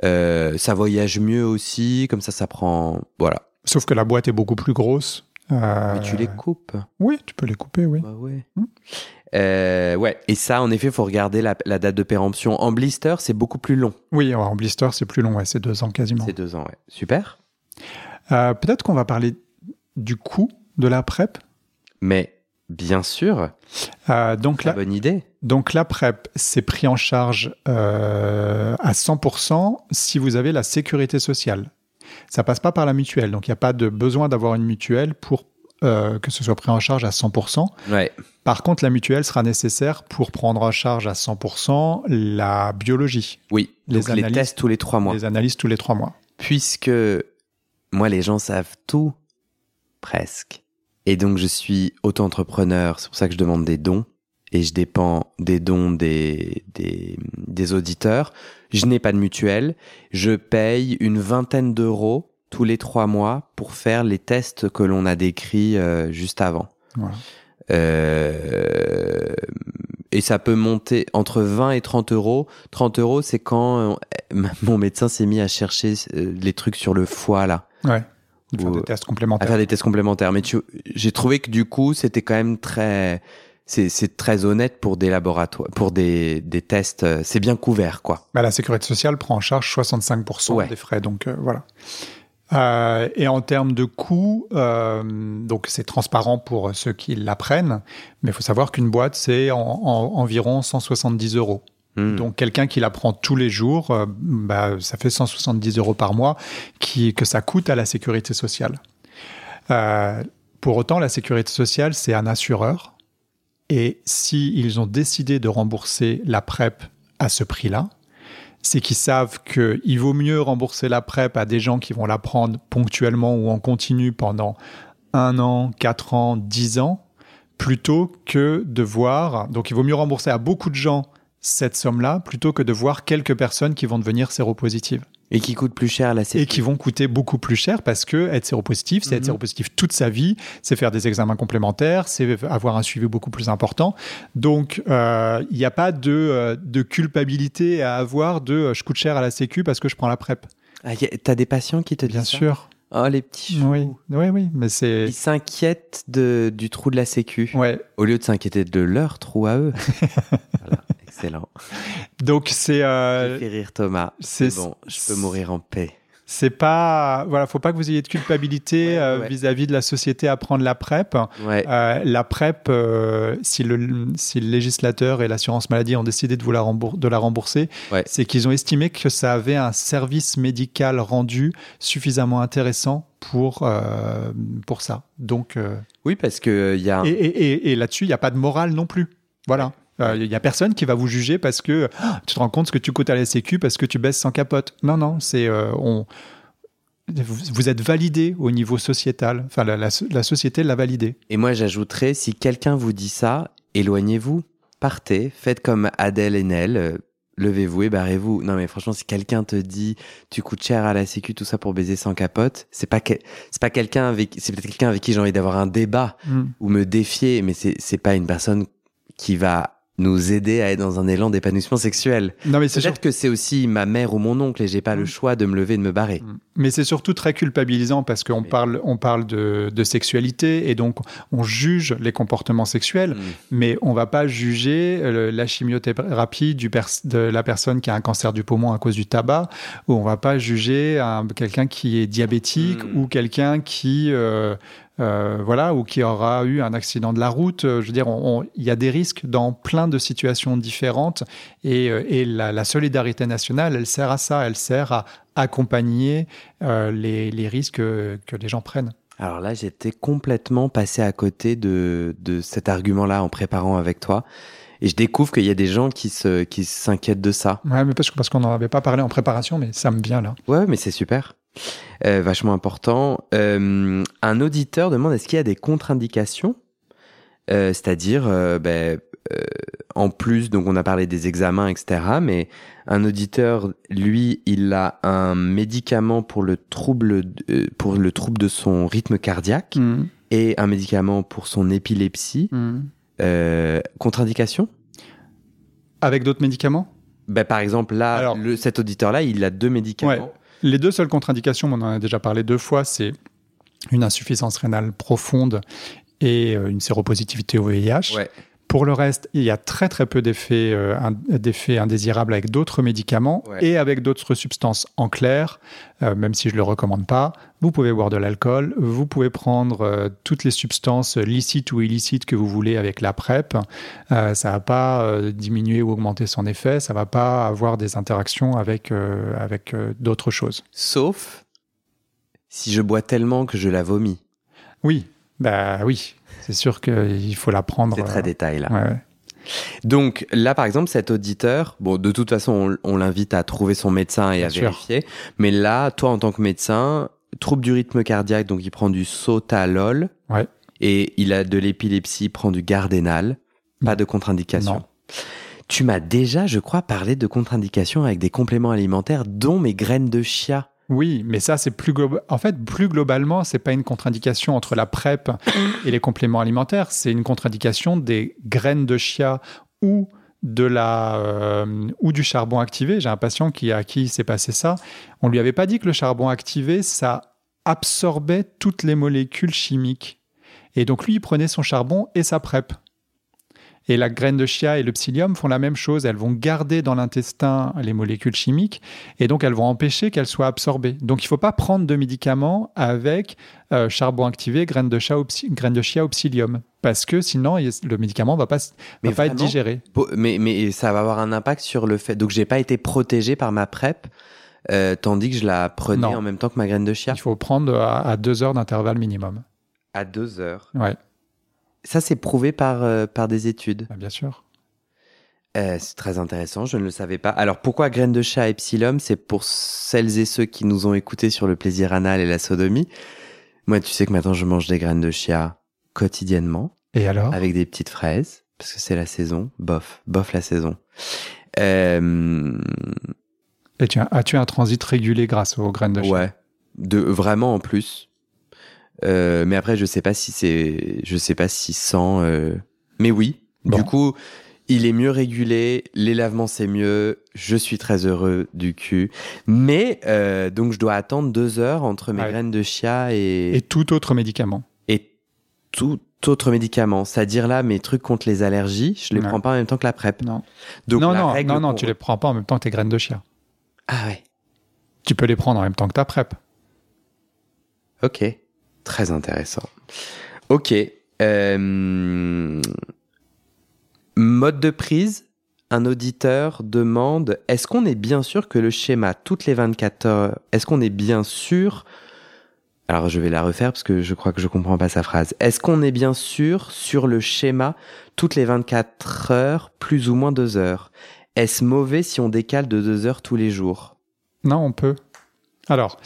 A: Euh, ça voyage mieux aussi. Comme ça, ça prend. Voilà.
B: Sauf que la boîte est beaucoup plus grosse. Euh,
A: Mais tu les coupes.
B: Oui, tu peux les couper, oui.
A: Bah ouais.
B: Mm.
A: Euh, ouais. Et ça, en effet, faut regarder la, la date de péremption. En blister, c'est beaucoup plus long.
B: Oui, en blister, c'est plus long, ouais, c'est deux ans quasiment.
A: C'est deux ans, ouais. Super.
B: Euh, Peut-être qu'on va parler du coût de la PrEP.
A: Mais bien sûr,
B: donc, la,
A: bonne idée.
B: donc la PrEP, c'est pris en charge à 100% si vous avez la sécurité sociale. Ça passe pas par la mutuelle, donc il n'y a pas de besoin d'avoir une mutuelle pour euh, que ce soit pris en charge à 100%.
A: Ouais.
B: Par contre, la mutuelle sera nécessaire pour prendre en charge à 100% la biologie,
A: Oui,
B: Les
A: donc les
B: analyses-
A: tests tous les trois mois.
B: les analyses tous les trois mois.
A: Puisque moi, les gens savent tout, presque. Et donc, je suis auto-entrepreneur, c'est pour ça que je demande des dons. Et je dépends des dons des, des, des auditeurs. Je n'ai pas de mutuelle. Je paye une vingtaine d'euros tous les trois mois pour faire les tests que l'on a décrits euh, juste avant.
B: Voilà.
A: Euh, et ça peut monter entre 20 et 30 euros. 30 euros, c'est quand euh, mon médecin s'est mis à chercher euh, les trucs sur le foie, là,
B: Ouais. Faire des tests
A: à
B: complémentaires.
A: faire des tests complémentaires. Mais tu- j'ai trouvé que du coup, c'était quand même très... c'est très honnête pour des laboratoires, pour des, des tests. euh, C'est bien couvert, quoi.
B: Bah, la sécurité sociale prend en charge 65%
A: Ouais.
B: des frais, donc euh, voilà. Euh, et en termes de coûts, euh, donc c'est transparent pour ceux qui l'apprennent, mais il faut savoir qu'une boîte, c'est en, en- environ 170 euros.
A: Hmm.
B: Donc quelqu'un qui la prend tous les jours, euh, bah, ça fait 170 euros par mois qui, que ça coûte à la sécurité sociale. Euh, pour autant, la sécurité sociale, c'est un assureur. Et s'ils ont décidé de rembourser la PrEP à ce prix-là, c'est qu'ils savent qu'il vaut mieux rembourser la PrEP à des gens qui vont la prendre ponctuellement ou en continu pendant un an, quatre ans, dix ans, plutôt que de voir. Donc il vaut mieux rembourser à beaucoup de gens cette somme-là plutôt que de voir quelques personnes qui vont devenir séropositives
A: Et qui coûte plus cher à la sécu.
B: et qui vont coûter beaucoup plus cher parce que être séropositif, c'est être
A: Mhm.
B: séropositif toute sa vie, c'est faire des examens complémentaires, c'est avoir un suivi beaucoup plus important. Donc, euh, il n'y a pas de, euh, de culpabilité à avoir de euh, je coûte cher à la Sécu parce que je prends la PrEP.
A: Ah, T'as des patients qui te disent
B: Bien
A: ça?
B: sûr.
A: Oh, les petits choux.
B: Oui, oui, oui, mais c'est.
A: Ils s'inquiètent du trou de la sécu.
B: Ouais.
A: Au lieu de s'inquiéter de leur trou à eux. voilà, excellent.
B: Donc, c'est. euh,
A: J'ai fait rire Thomas.
B: c'est-
A: bon, je peux mourir en paix.
B: c'est pas. Voilà, faut pas que vous ayez de culpabilité
A: Ouais,
B: euh,
A: ouais.
B: vis-à-vis de la société à prendre la PrEP.
A: Ouais.
B: Euh, la PrEP, euh, si, le, si le législateur et l'assurance maladie ont décidé de, vous la, rembour- de la rembourser, c'est qu'ils ont estimé que ça avait un service médical rendu suffisamment intéressant pour, pour ça. Donc,
A: Oui, parce que il y a.
B: et et- et- et là-dessus, il n'y a pas de morale non plus. Voilà. Euh, Il n'y a personne qui va vous juger parce que Ah, tu te rends compte ce que tu coûtes à la Sécu parce que tu baisses sans capote. Non, non, c'est euh, on. Vous, êtes validé au niveau sociétal. Enfin, la, la- la société l'a validé.
A: Et moi, j'ajouterais, si quelqu'un vous dit ça, éloignez-vous, partez, faites comme Adèle et Nel, euh, levez-vous et barrez-vous. Non, mais franchement, si quelqu'un te dit, tu coûtes cher à la sécu, tout ça pour baiser sans capote, c'est pas que, c'est pas quelqu'un avec, c'est peut-être quelqu'un avec qui j'ai envie d'avoir un débat ou me défier, mais c'est, c'est pas une personne qui va nous aider à être dans un élan d'épanouissement sexuel.
B: Non, mais c'est
A: Peut-être que c'est aussi ma mère ou mon oncle et j'ai pas le
B: Mm.
A: choix de me lever et de me barrer.
B: Mais c'est surtout très culpabilisant parce qu'on
A: Oui.
B: parle, on parle de, de sexualité et donc on juge les comportements sexuels,
A: Mm.
B: mais on va pas juger euh, la chimiothérapie du de la personne qui a un cancer du poumon à cause du tabac, ou on va pas juger un- quelqu'un qui est diabétique
A: Mm.
B: ou quelqu'un qui euh, euh, voilà ou qui aura eu un accident de la route. Euh, Je veux dire, il y a des risques dans plein de situations différentes et, euh, et la, la solidarité nationale, elle sert à ça, elle sert à accompagner euh, les, les risques que, les gens prennent.
A: Alors là, j'étais complètement passé à côté de, de cet argument-là en préparant avec toi. Et je découvre qu'il y a des gens qui se, qui s'inquiètent de ça.
B: Ouais, mais parce, parce qu'on n'en avait pas parlé en préparation, mais ça me vient là.
A: Ouais, mais c'est super. Euh, vachement important. Euh, un auditeur demande est-ce qu'il y a des contre-indications? Euh, C'est-à-dire, ben, en plus, donc on a parlé des examens, etc. Mais un auditeur, lui, il a un médicament pour le trouble, de- pour le trouble de son rythme cardiaque et un médicament pour son épilepsie. Euh, contre-indication?
B: Avec d'autres médicaments?
A: Ben, Par exemple, là,
B: Alors-
A: le, cet auditeur-là, il a deux médicaments.
B: Ouais. Les deux seules contre-indications, on en a déjà parlé deux fois, c'est une insuffisance rénale profonde et euh, une séropositivité au VIH. Pour le reste, il y a très très peu d'effets euh, indésirables avec d'autres médicaments
A: Ouais.
B: et avec d'autres substances en clair, euh, même si je ne le recommande pas. Vous pouvez boire de l'alcool, vous pouvez prendre euh, toutes les substances licites ou illicites que vous voulez avec la PrEP. Euh, ça ne va pas euh, diminuer ou augmenter son effet, ça ne va pas avoir des interactions avec, avec d'autres choses.
A: Sauf si je bois tellement que je la vomis.
B: Oui, bah oui, c'est sûr qu'il faut la prendre.
A: C'est très
B: euh,
A: détail là.
B: ouais, ouais.
A: Donc là, par exemple, cet auditeur, bon, de toute façon, on, on l'invite à trouver son médecin et
B: Bien
A: à
B: sûr.
A: vérifier. Mais là, toi, en tant que médecin, trouble du rythme cardiaque, donc il prend du sotalol.
B: Ouais.
A: Et il a de l'épilepsie, il prend du gardénal. Pas de contre-indication. Tu m'as déjà, je crois, parlé de contre-indication avec des compléments alimentaires, dont mes graines de chia.
B: Oui, mais ça, c'est plus global. En fait, plus globalement, c'est pas une contre-indication entre la PrEP et les compléments alimentaires, c'est une contre-indication des graines de chia ou de la euh, ou du charbon activé. J'ai un patient qui à qui s'est passé ça. On lui avait pas dit que le charbon activé, ça absorbait toutes les molécules chimiques. Et donc lui, il prenait son charbon et sa PrEP. Et la graine de chia et le psyllium font la même chose. Elles vont garder dans l'intestin les molécules chimiques et donc elles vont empêcher qu'elles soient absorbées. Donc il ne faut pas prendre de médicaments avec euh, charbon activé, graine de, chia ou graine de chia ou psyllium. Parce que sinon, le médicament ne va pas, va pas être digéré.
A: Mais, mais ça va avoir un impact sur le fait. Donc j'ai pas été protégé par ma PrEP. Euh, tandis que je la prenais en même temps que ma graine de chia.
B: Il faut prendre à, deux heures d'intervalle minimum.
A: À deux heures.
B: Ouais.
A: Ça, c'est prouvé par, euh, par des études.
B: Ah, bien sûr.
A: Euh, c'est très intéressant, je ne le savais pas. Alors pourquoi graines de chat et psyllium? C'est pour celles et ceux qui nous ont écoutés sur le plaisir anal et la sodomie. Moi, tu sais que maintenant je mange des graines de chia quotidiennement.
B: Et alors?
A: Avec des petites fraises, parce que c'est la saison. Bof, bof la saison. Euh...
B: Et tu as, as-tu un transit régulé grâce aux graines de chia
A: Ouais, de, vraiment en plus. Euh, mais après, je sais pas si c'est, je sais pas si sans. Euh... Mais oui. Du coup, il est mieux régulé. Les lavements c'est mieux. Je suis très heureux du cul. Mais euh, donc je dois attendre deux heures entre mes graines de chia et
B: et tout autre médicament.
A: Et tout autre médicament, c'est-à-dire là mes trucs contre les allergies, je les prends pas en même temps que la PrEP.
B: Non. Donc non non non, non tu les prends pas en même temps que tes graines de chia.
A: Ah ouais.
B: Tu peux les prendre en même temps que ta PrEP.
A: Ok. Très intéressant. Ok. Euh, mode de prise. Un auditeur demande est-ce qu'on est bien sûr que le schéma toutes les 24 heures, est-ce qu'on est bien sûr alors je vais la refaire parce que je crois que je comprends pas sa phrase. Est-ce qu'on est bien sûr sur le schéma toutes les 24 heures, plus ou moins 2 heures? Est-ce mauvais si on décale de 2 heures tous les jours?
B: Non, on peut. Alors,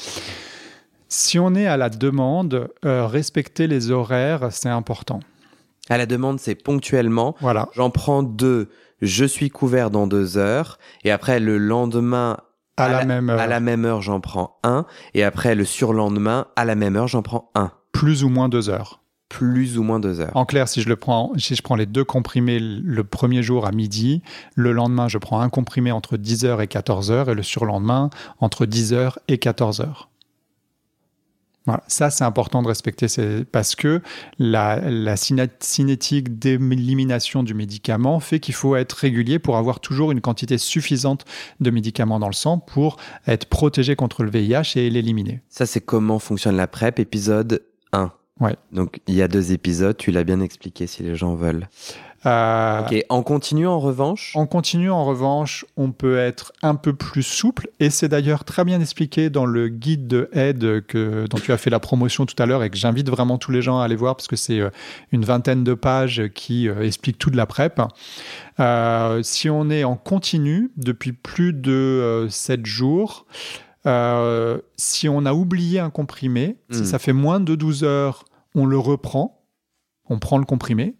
B: si on est à la demande, euh, respecter les horaires, c'est important.
A: À la demande, c'est ponctuellement.
B: Voilà.
A: J'en prends deux. Je suis couvert dans deux heures. Et après, le lendemain,
B: à, la, même heure,
A: à la même heure, j'en prends un. Et après, le surlendemain, à la même heure, j'en prends un.
B: Plus ou moins deux heures.
A: Plus ou moins deux heures.
B: En clair, si je le prends, si je prends les deux comprimés le premier jour à midi, le lendemain, je prends un comprimé entre 10h et 14h et le surlendemain entre 10h et 14h. Voilà, ça c'est important de respecter parce que la, la cinétique d'élimination du médicament fait qu'il faut être régulier pour avoir toujours une quantité suffisante de médicaments dans le sang pour être protégé contre le VIH et l'éliminer.
A: Ça c'est comment fonctionne la PrEP, épisode 1.
B: Ouais.
A: Donc il y a deux épisodes, tu l'as bien expliqué si les gens veulent. Euh, ok, en continu en revanche
B: En continu en revanche, on peut être un peu plus souple et c'est d'ailleurs très bien expliqué dans le guide de aide que, dont tu as fait la promotion tout à l'heure et que j'invite vraiment tous les gens à aller voir parce que c'est euh, une vingtaine de pages qui euh, expliquent tout de la PrEP. si on est en continu depuis plus de 7 jours, si on a oublié un comprimé, si hmm. ça fait moins de 12 heures, on le reprend, on prend le comprimé.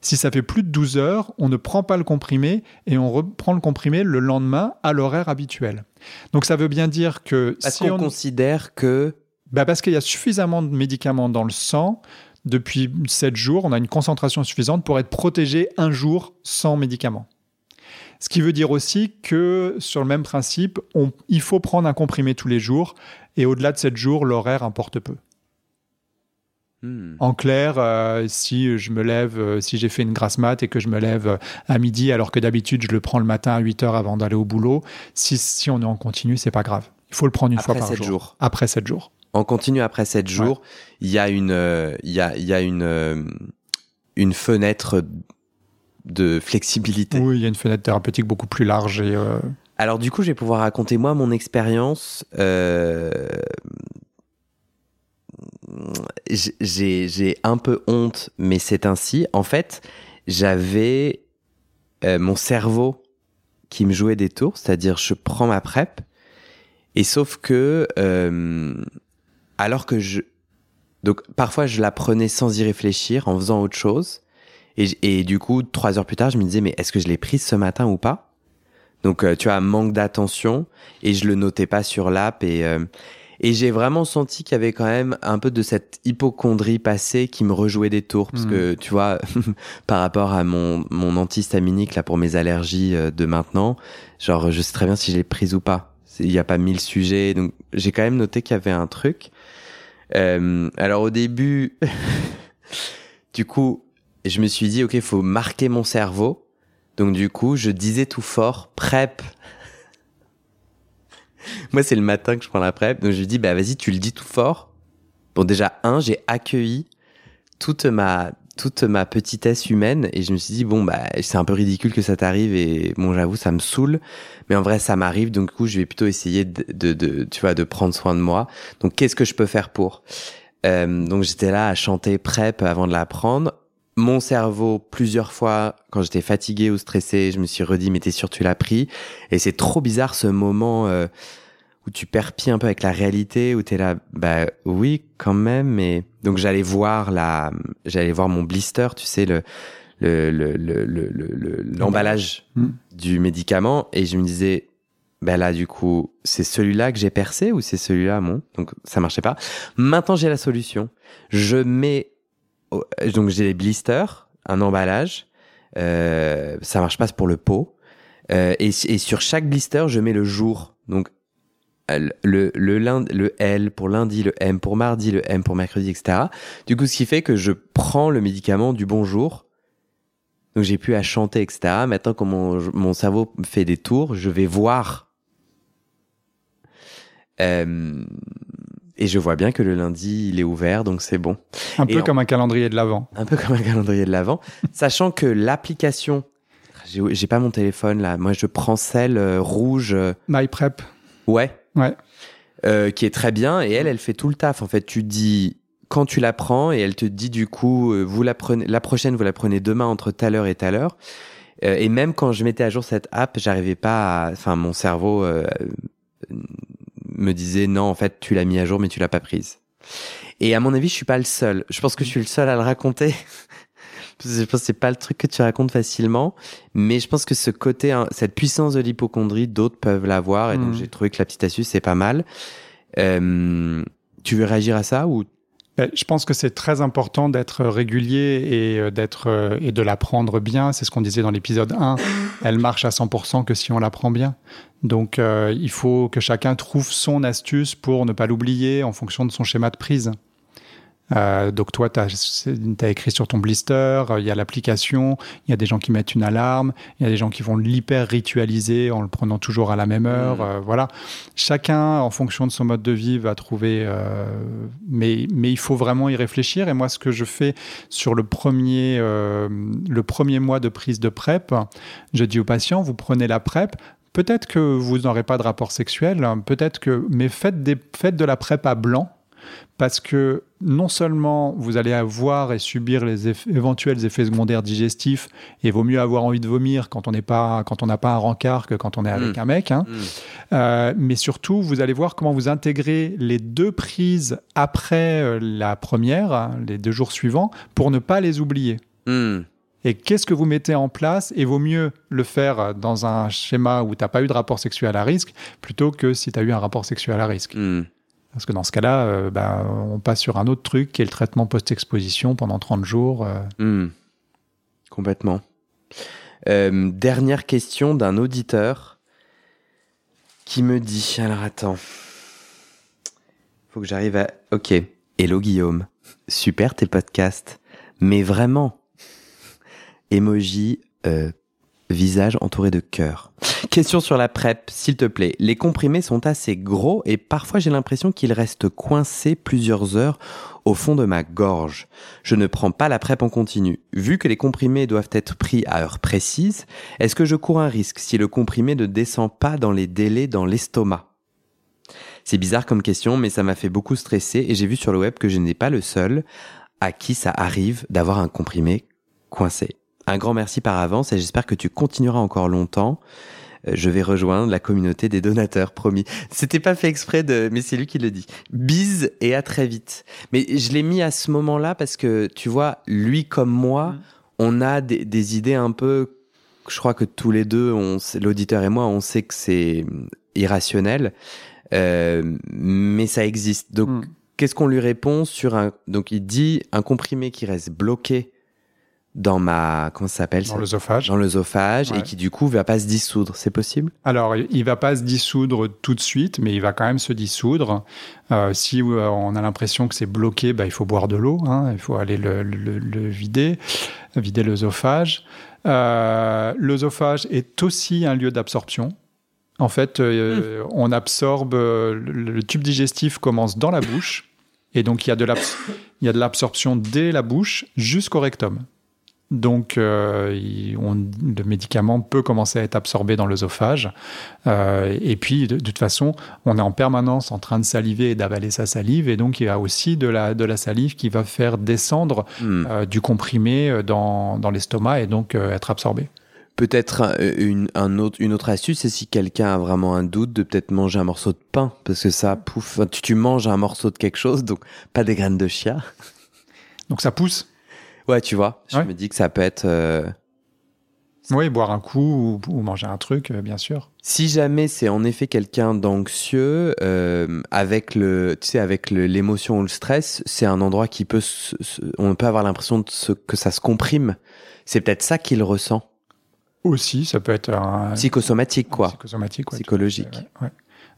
B: Si ça fait plus de 12 heures, on ne prend pas le comprimé et on reprend le comprimé le lendemain à l'horaire habituel. Donc ça veut bien dire que
A: parce si on considère que
B: bah parce qu'il y a suffisamment de médicaments dans le sang depuis 7 jours, on a une concentration suffisante pour être protégé un jour sans médicaments. Ce qui veut dire aussi que sur le même principe, il faut prendre un comprimé tous les jours et au-delà de 7 jours, l'horaire importe peu. Hmm. En clair, euh, si je me lève, euh, si j'ai fait une grasse mat et que je me lève euh, à midi alors que d'habitude je le prends le matin à 8 heures avant d'aller au boulot, si, si on est en continu, c'est pas grave. Il faut le prendre une fois par jour.
A: Jours.
B: Après 7 jours.
A: En continu après 7 jours, il y a une, il y a, y a une, une fenêtre de flexibilité.
B: Oui, il y a une fenêtre thérapeutique beaucoup plus large et.
A: Alors du coup, je vais pouvoir raconter moi mon expérience j'ai un peu honte, mais c'est ainsi. En fait, j'avais euh, mon cerveau qui me jouait des tours, c'est-à-dire je prends ma PrEP, et sauf que, euh, alors que je... Donc parfois je la prenais sans y réfléchir, en faisant autre chose, et, et du coup, trois heures plus tard, je me disais, mais est-ce que je l'ai prise ce matin ou pas? Donc, euh, tu as manque d'attention et je le notais pas sur l'app et et j'ai vraiment senti qu'il y avait quand même un peu de cette hypochondrie passée qui me rejouait des tours. Parce que, hmm. tu vois, par rapport à mon, mon antihistaminique là, pour mes allergies euh, de maintenant, genre, je sais très bien si je l'ai prise ou pas. Il n'y a pas mille sujets. Donc, j'ai quand même noté qu'il y avait un truc. Euh, alors, au début, du coup, je me suis dit, ok, il faut marquer mon cerveau. Donc du coup, je disais tout fort, prep. Moi, c'est le matin que je prends la prep. Donc je lui dis, bah vas-y, tu le dis tout fort. Bon, déjà, un, j'ai accueilli toute ma, toute ma petitesse humaine et je me suis dit, bon, bah, c'est un peu ridicule que ça t'arrive et bon, j'avoue, ça me saoule. Mais en vrai, ça m'arrive. Donc du coup, je vais plutôt essayer de, de, de, tu vois, de prendre soin de moi. Donc qu'est-ce que je peux faire pour? Euh, Donc j'étais là à chanter prep avant de l'apprendre mon cerveau, plusieurs fois, quand j'étais fatigué ou stressé, je me suis redit, mais t'es sûr, tu l'as pris? Et c'est trop bizarre ce moment euh, où tu perds pied un peu avec la réalité, où t'es là, bah oui, quand même, mais. Donc j'allais voir la, j'allais voir mon blister, tu sais, le, le, le, le, l'emballage mmh. du médicament, et je me disais, ben là, du coup, c'est celui-là que j'ai percé ou c'est celui-là, mon? Donc, ça marchait pas. Maintenant, j'ai la solution. Je mets donc j'ai les blisters, un emballage. Euh, ça marche pas pour le pot. Euh, et, sur chaque blister, je mets le jour. Donc le, le, le L pour lundi, le M pour mardi, le M pour mercredi, etc. Du coup, ce qui fait que je prends le médicament du bon jour. Donc j'ai pu à chanter, etc. Maintenant, quand mon, cerveau fait des tours, je vais voir. Euh, et je vois bien que le lundi, il est ouvert, donc c'est bon.
B: Un peu comme un calendrier de l'avant.
A: Un peu comme un calendrier de l'avant. Sachant que l'application, j'ai pas mon téléphone là, moi je prends celle euh, rouge. Euh,
B: MyPrep.
A: Ouais.
B: Ouais.
A: Euh, qui est très bien, et elle, elle fait tout le taf. En fait, tu dis quand tu la prends, et elle te dit du coup, euh, vous la prenez, la prochaine, vous la prenez demain entre telle heure et telle heure. et même quand je mettais à jour cette app, j'arrivais pas à, enfin, mon cerveau me disait non, en fait, tu l'as mis à jour, mais tu l'as pas prise. Et à mon avis, je suis pas le seul. Je pense que je suis le seul à le raconter. je pense que c'est pas le truc que tu racontes facilement, mais je pense que ce côté, hein, cette puissance de l'hypochondrie, d'autres peuvent l'avoir, et donc hmm. j'ai trouvé que la petite astuce c'est pas mal. Euh, tu veux réagir à ça ou
B: je pense que c'est très important d'être régulier et euh, d'être euh, et de l'apprendre bien. C'est ce qu'on disait dans l'épisode 1. Elle marche à 100% que si on l'apprend bien. Donc euh, il faut que chacun trouve son astuce pour ne pas l'oublier en fonction de son schéma de prise. Euh, donc toi, tu as, écrit sur ton blister, il y a l'application, il y a des gens qui mettent une alarme, il y a des gens qui vont l'hyper ritualiser en le prenant toujours à la même heure. Mmh. Euh, voilà. Chacun, en fonction de son mode de vie, va trouver... Euh, mais, mais il faut vraiment y réfléchir. Et moi, ce que je fais sur le premier, le premier mois de prise de PrEP, je dis aux patients, vous prenez la PrEP, Peut-être que vous n'aurez pas de rapport sexuel, peut-être que, mais faites, des, faites de la PrEP à blanc parce que non seulement vous allez avoir et subir les éventuels effets secondaires digestifs, et vaut mieux avoir envie de vomir quand on n'est pas quand on n'a pas un rencard que quand on est avec mmh. un mec, hein. mmh. euh, mais surtout vous allez voir comment vous intégrez les deux prises après euh, la première, hein, les deux jours suivants, pour ne pas les oublier. Mmh. Et qu'est-ce que vous mettez en place? Et vaut mieux le faire dans un schéma où tu n'as pas eu de rapport sexuel à risque plutôt que si tu as eu un rapport sexuel à risque. Parce que dans ce cas-là, euh, bah, on passe sur un autre truc qui est le traitement post-exposition pendant 30 jours. Euh.
A: Hmm. Complètement. Euh, dernière question d'un auditeur qui me dit, alors attends, faut que j'arrive à... Ok, hello Guillaume, super tes podcasts, mais vraiment, emoji visage entouré de cœur. Question sur la PrEP, s'il te plaît. Les comprimés sont assez gros et parfois j'ai l'impression qu'ils restent coincés plusieurs heures au fond de ma gorge. Je ne prends pas la PrEP en continu. Vu que les comprimés doivent être pris à heure précise, est-ce que je cours un risque si le comprimé ne descend pas dans les délais dans l'estomac? C'est bizarre comme question, mais ça m'a fait beaucoup stresser et j'ai vu sur le web que je n'ai pas le seul à qui ça arrive d'avoir un comprimé coincé. Un grand merci par avance et j'espère que tu continueras encore longtemps. Euh, je vais rejoindre la communauté des donateurs, promis. C'était pas fait exprès de, mais c'est lui qui le dit. Bise et à très vite. Mais je l'ai mis à ce moment-là parce que, tu vois, lui comme moi, mm. on a des, idées un peu, je crois que tous les deux, l'auditeur et moi, on sait que c'est irrationnel, euh, mais ça existe. Donc, mm. qu'est-ce qu'on lui répond sur un, donc il dit un comprimé qui reste bloqué dans ma comment ça s'appelle
B: dans l'œsophage
A: dans l'œsophage et qui du coup va pas se dissoudre c'est possible?
B: Alors il va pas se dissoudre tout de suite mais il va quand même se dissoudre euh, si euh, on a l'impression que c'est bloqué bah, il faut boire de l'eau hein, il faut aller le, le, le vider vider l'œsophage. Euh, l'œsophage est aussi un lieu d'absorption. En fait, euh, hmm. on absorbe, le, tube digestif commence dans la bouche, et donc il y a de l'absorption dès la bouche jusqu'au rectum. Donc, euh, le médicament peut commencer à être absorbé dans l'œsophage. Euh, et puis, de, toute façon, on est en permanence en train de saliver et d'avaler sa salive. Et donc, il y a aussi de la, de la salive qui va faire descendre hmm. euh, du comprimé dans, dans l'estomac et donc être absorbé.
A: Peut-être une, un autre, une autre astuce, c'est si quelqu'un a vraiment un doute de peut-être manger un morceau de pain, parce que ça, pouf, tu, tu manges un morceau de quelque chose, donc pas des graines de chia.
B: Donc ça pousse
A: Ouais, tu vois, je me dis que ça peut être. Euh,
B: oui, boire un coup ou, manger un truc, euh, bien sûr.
A: Si jamais c'est en effet quelqu'un d'anxieux, euh, avec le, tu sais, avec l'émotion ou le stress, c'est un endroit qui peut, on peut avoir l'impression que ça se comprime. C'est peut-être ça qu'il ressent.
B: Aussi, ça peut être un
A: psychosomatique, quoi.
B: Psychosomatique,
A: psychologique.
B: Ouais.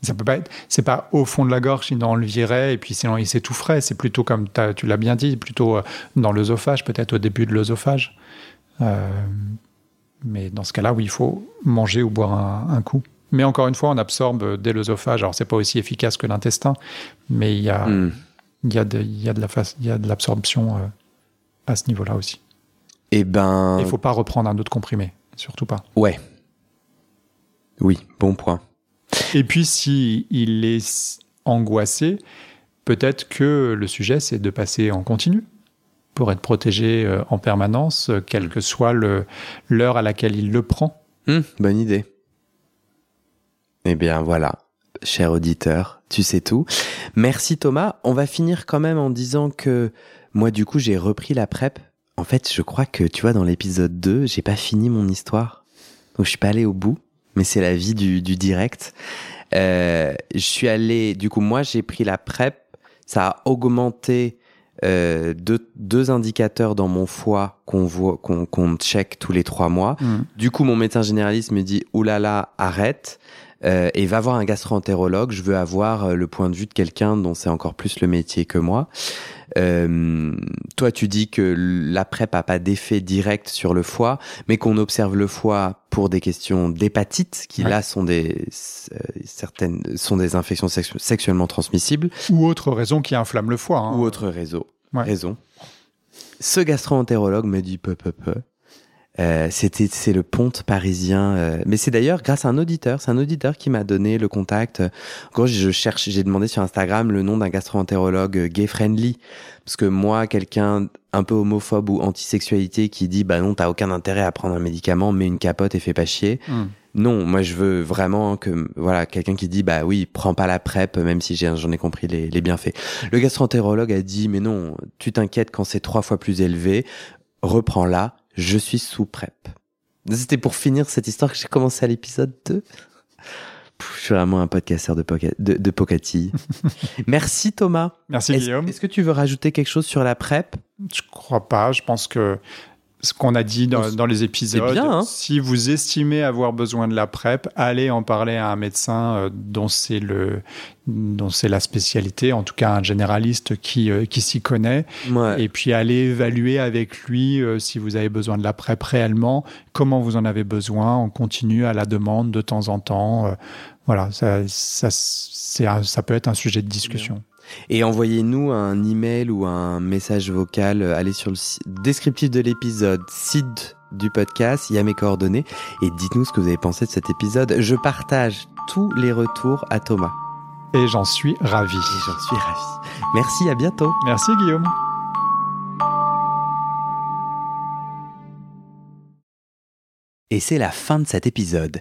B: Ça peut pas être, c'est pas au fond de la gorge, sinon on le virait et puis sinon il s'étoufferait. C'est plutôt comme tu l'as bien dit, plutôt euh, dans l'œsophage, peut-être au début de l'œsophage. Euh, mais dans ce cas-là, oui, il faut manger ou boire un, coup. Mais encore une fois, on absorbe dès l'œsophage. Alors c'est pas aussi efficace que l'intestin, mais il y a, hmm. il y a de, il y a de la il l'absorption euh, à ce niveau-là aussi.
A: Et eh ben,
B: il faut pas reprendre un autre comprimé, surtout pas.
A: Ouais. Oui, bon point.
B: Et puis, si il est angoissé, peut-être que le sujet, c'est de passer en continu pour être protégé euh, en permanence, euh, quelle que soit l'heure à laquelle il le prend.
A: Hum, bonne idée. Eh bien, voilà, cher auditeur, tu sais tout. Merci Thomas. On va finir quand même en disant que moi, du coup, j'ai repris la PrEP. En fait, je crois que, tu vois, dans l'épisode 2, j'ai pas fini mon histoire. Donc, je suis pas allé au bout mais c'est la vie du, du direct. Euh, je suis allé, du coup, moi, j'ai pris la PrEP. Ça a augmenté euh, deux, deux, indicateurs dans mon foie qu'on voit, qu'on check tous les trois mois. Mm. Du coup, mon médecin généraliste me dit oulala, arrête. Euh, et va voir un gastro-entérologue. Je veux avoir euh, le point de vue de quelqu'un dont c'est encore plus le métier que moi. Euh, toi, tu dis que la PrEP a pas d'effet direct sur le foie, mais qu'on observe le foie pour des questions d'hépatite, qui là sont des euh, certaines sont des infections sexuellement transmissibles,
B: ou autre raison qui inflamme le foie, hein.
A: ou autre réseau, raison. Ce gastro-entérologue me dit peu peu peu. Euh, c'était c'est le ponte parisien euh, mais c'est d'ailleurs grâce à un auditeur. C'est un auditeur qui m'a donné le contact. En gros je cherche j'ai demandé sur Instagram le nom d'un gastro-entérologue gay friendly. Parce que moi quelqu'un un peu homophobe ou antisexualité qui dit bah non t'as aucun intérêt à prendre un médicament mais une capote et fais pas chier. Hmm. non moi je veux vraiment que voilà quelqu'un qui dit bah oui prends pas la prep même si j'en ai, compris les, les bienfaits. Le gastro-entérologue a dit mais non tu t'inquiètes quand c'est trois fois plus élevé reprends-la je suis sous PrEP. C'était pour finir cette histoire que j'ai commencé à l'épisode 2. je suis vraiment un podcasteur de, de, de Pocati. Merci Thomas.
B: Merci Guillaume.
A: Est-ce que tu veux rajouter quelque chose sur la PrEP?
B: Je crois pas. Je pense que ce qu'on a dit dans, les épisodes.
A: Bien, hein.
B: si vous estimez avoir besoin de la PrEP, allez en parler à un médecin euh, dont c'est le dont c'est la spécialité, en tout cas un généraliste qui, euh, qui s'y connaît. Et puis allez évaluer avec lui euh, si vous avez besoin de la PrEP réellement, comment vous en avez besoin. On continue à la demande de temps en temps. voilà, ça, ça, ça peut être un sujet de discussion.
A: Et envoyez-nous un email ou un message vocal. Allez sur le descriptif de l'épisode, site du podcast, il y a mes coordonnées. Et dites-nous ce que vous avez pensé de cet épisode. Je partage tous les retours à Thomas.
B: Et j'en suis ravi.
A: Et j'en suis ravi. Merci, à bientôt.
B: Merci Guillaume.
A: Et c'est la fin de cet épisode.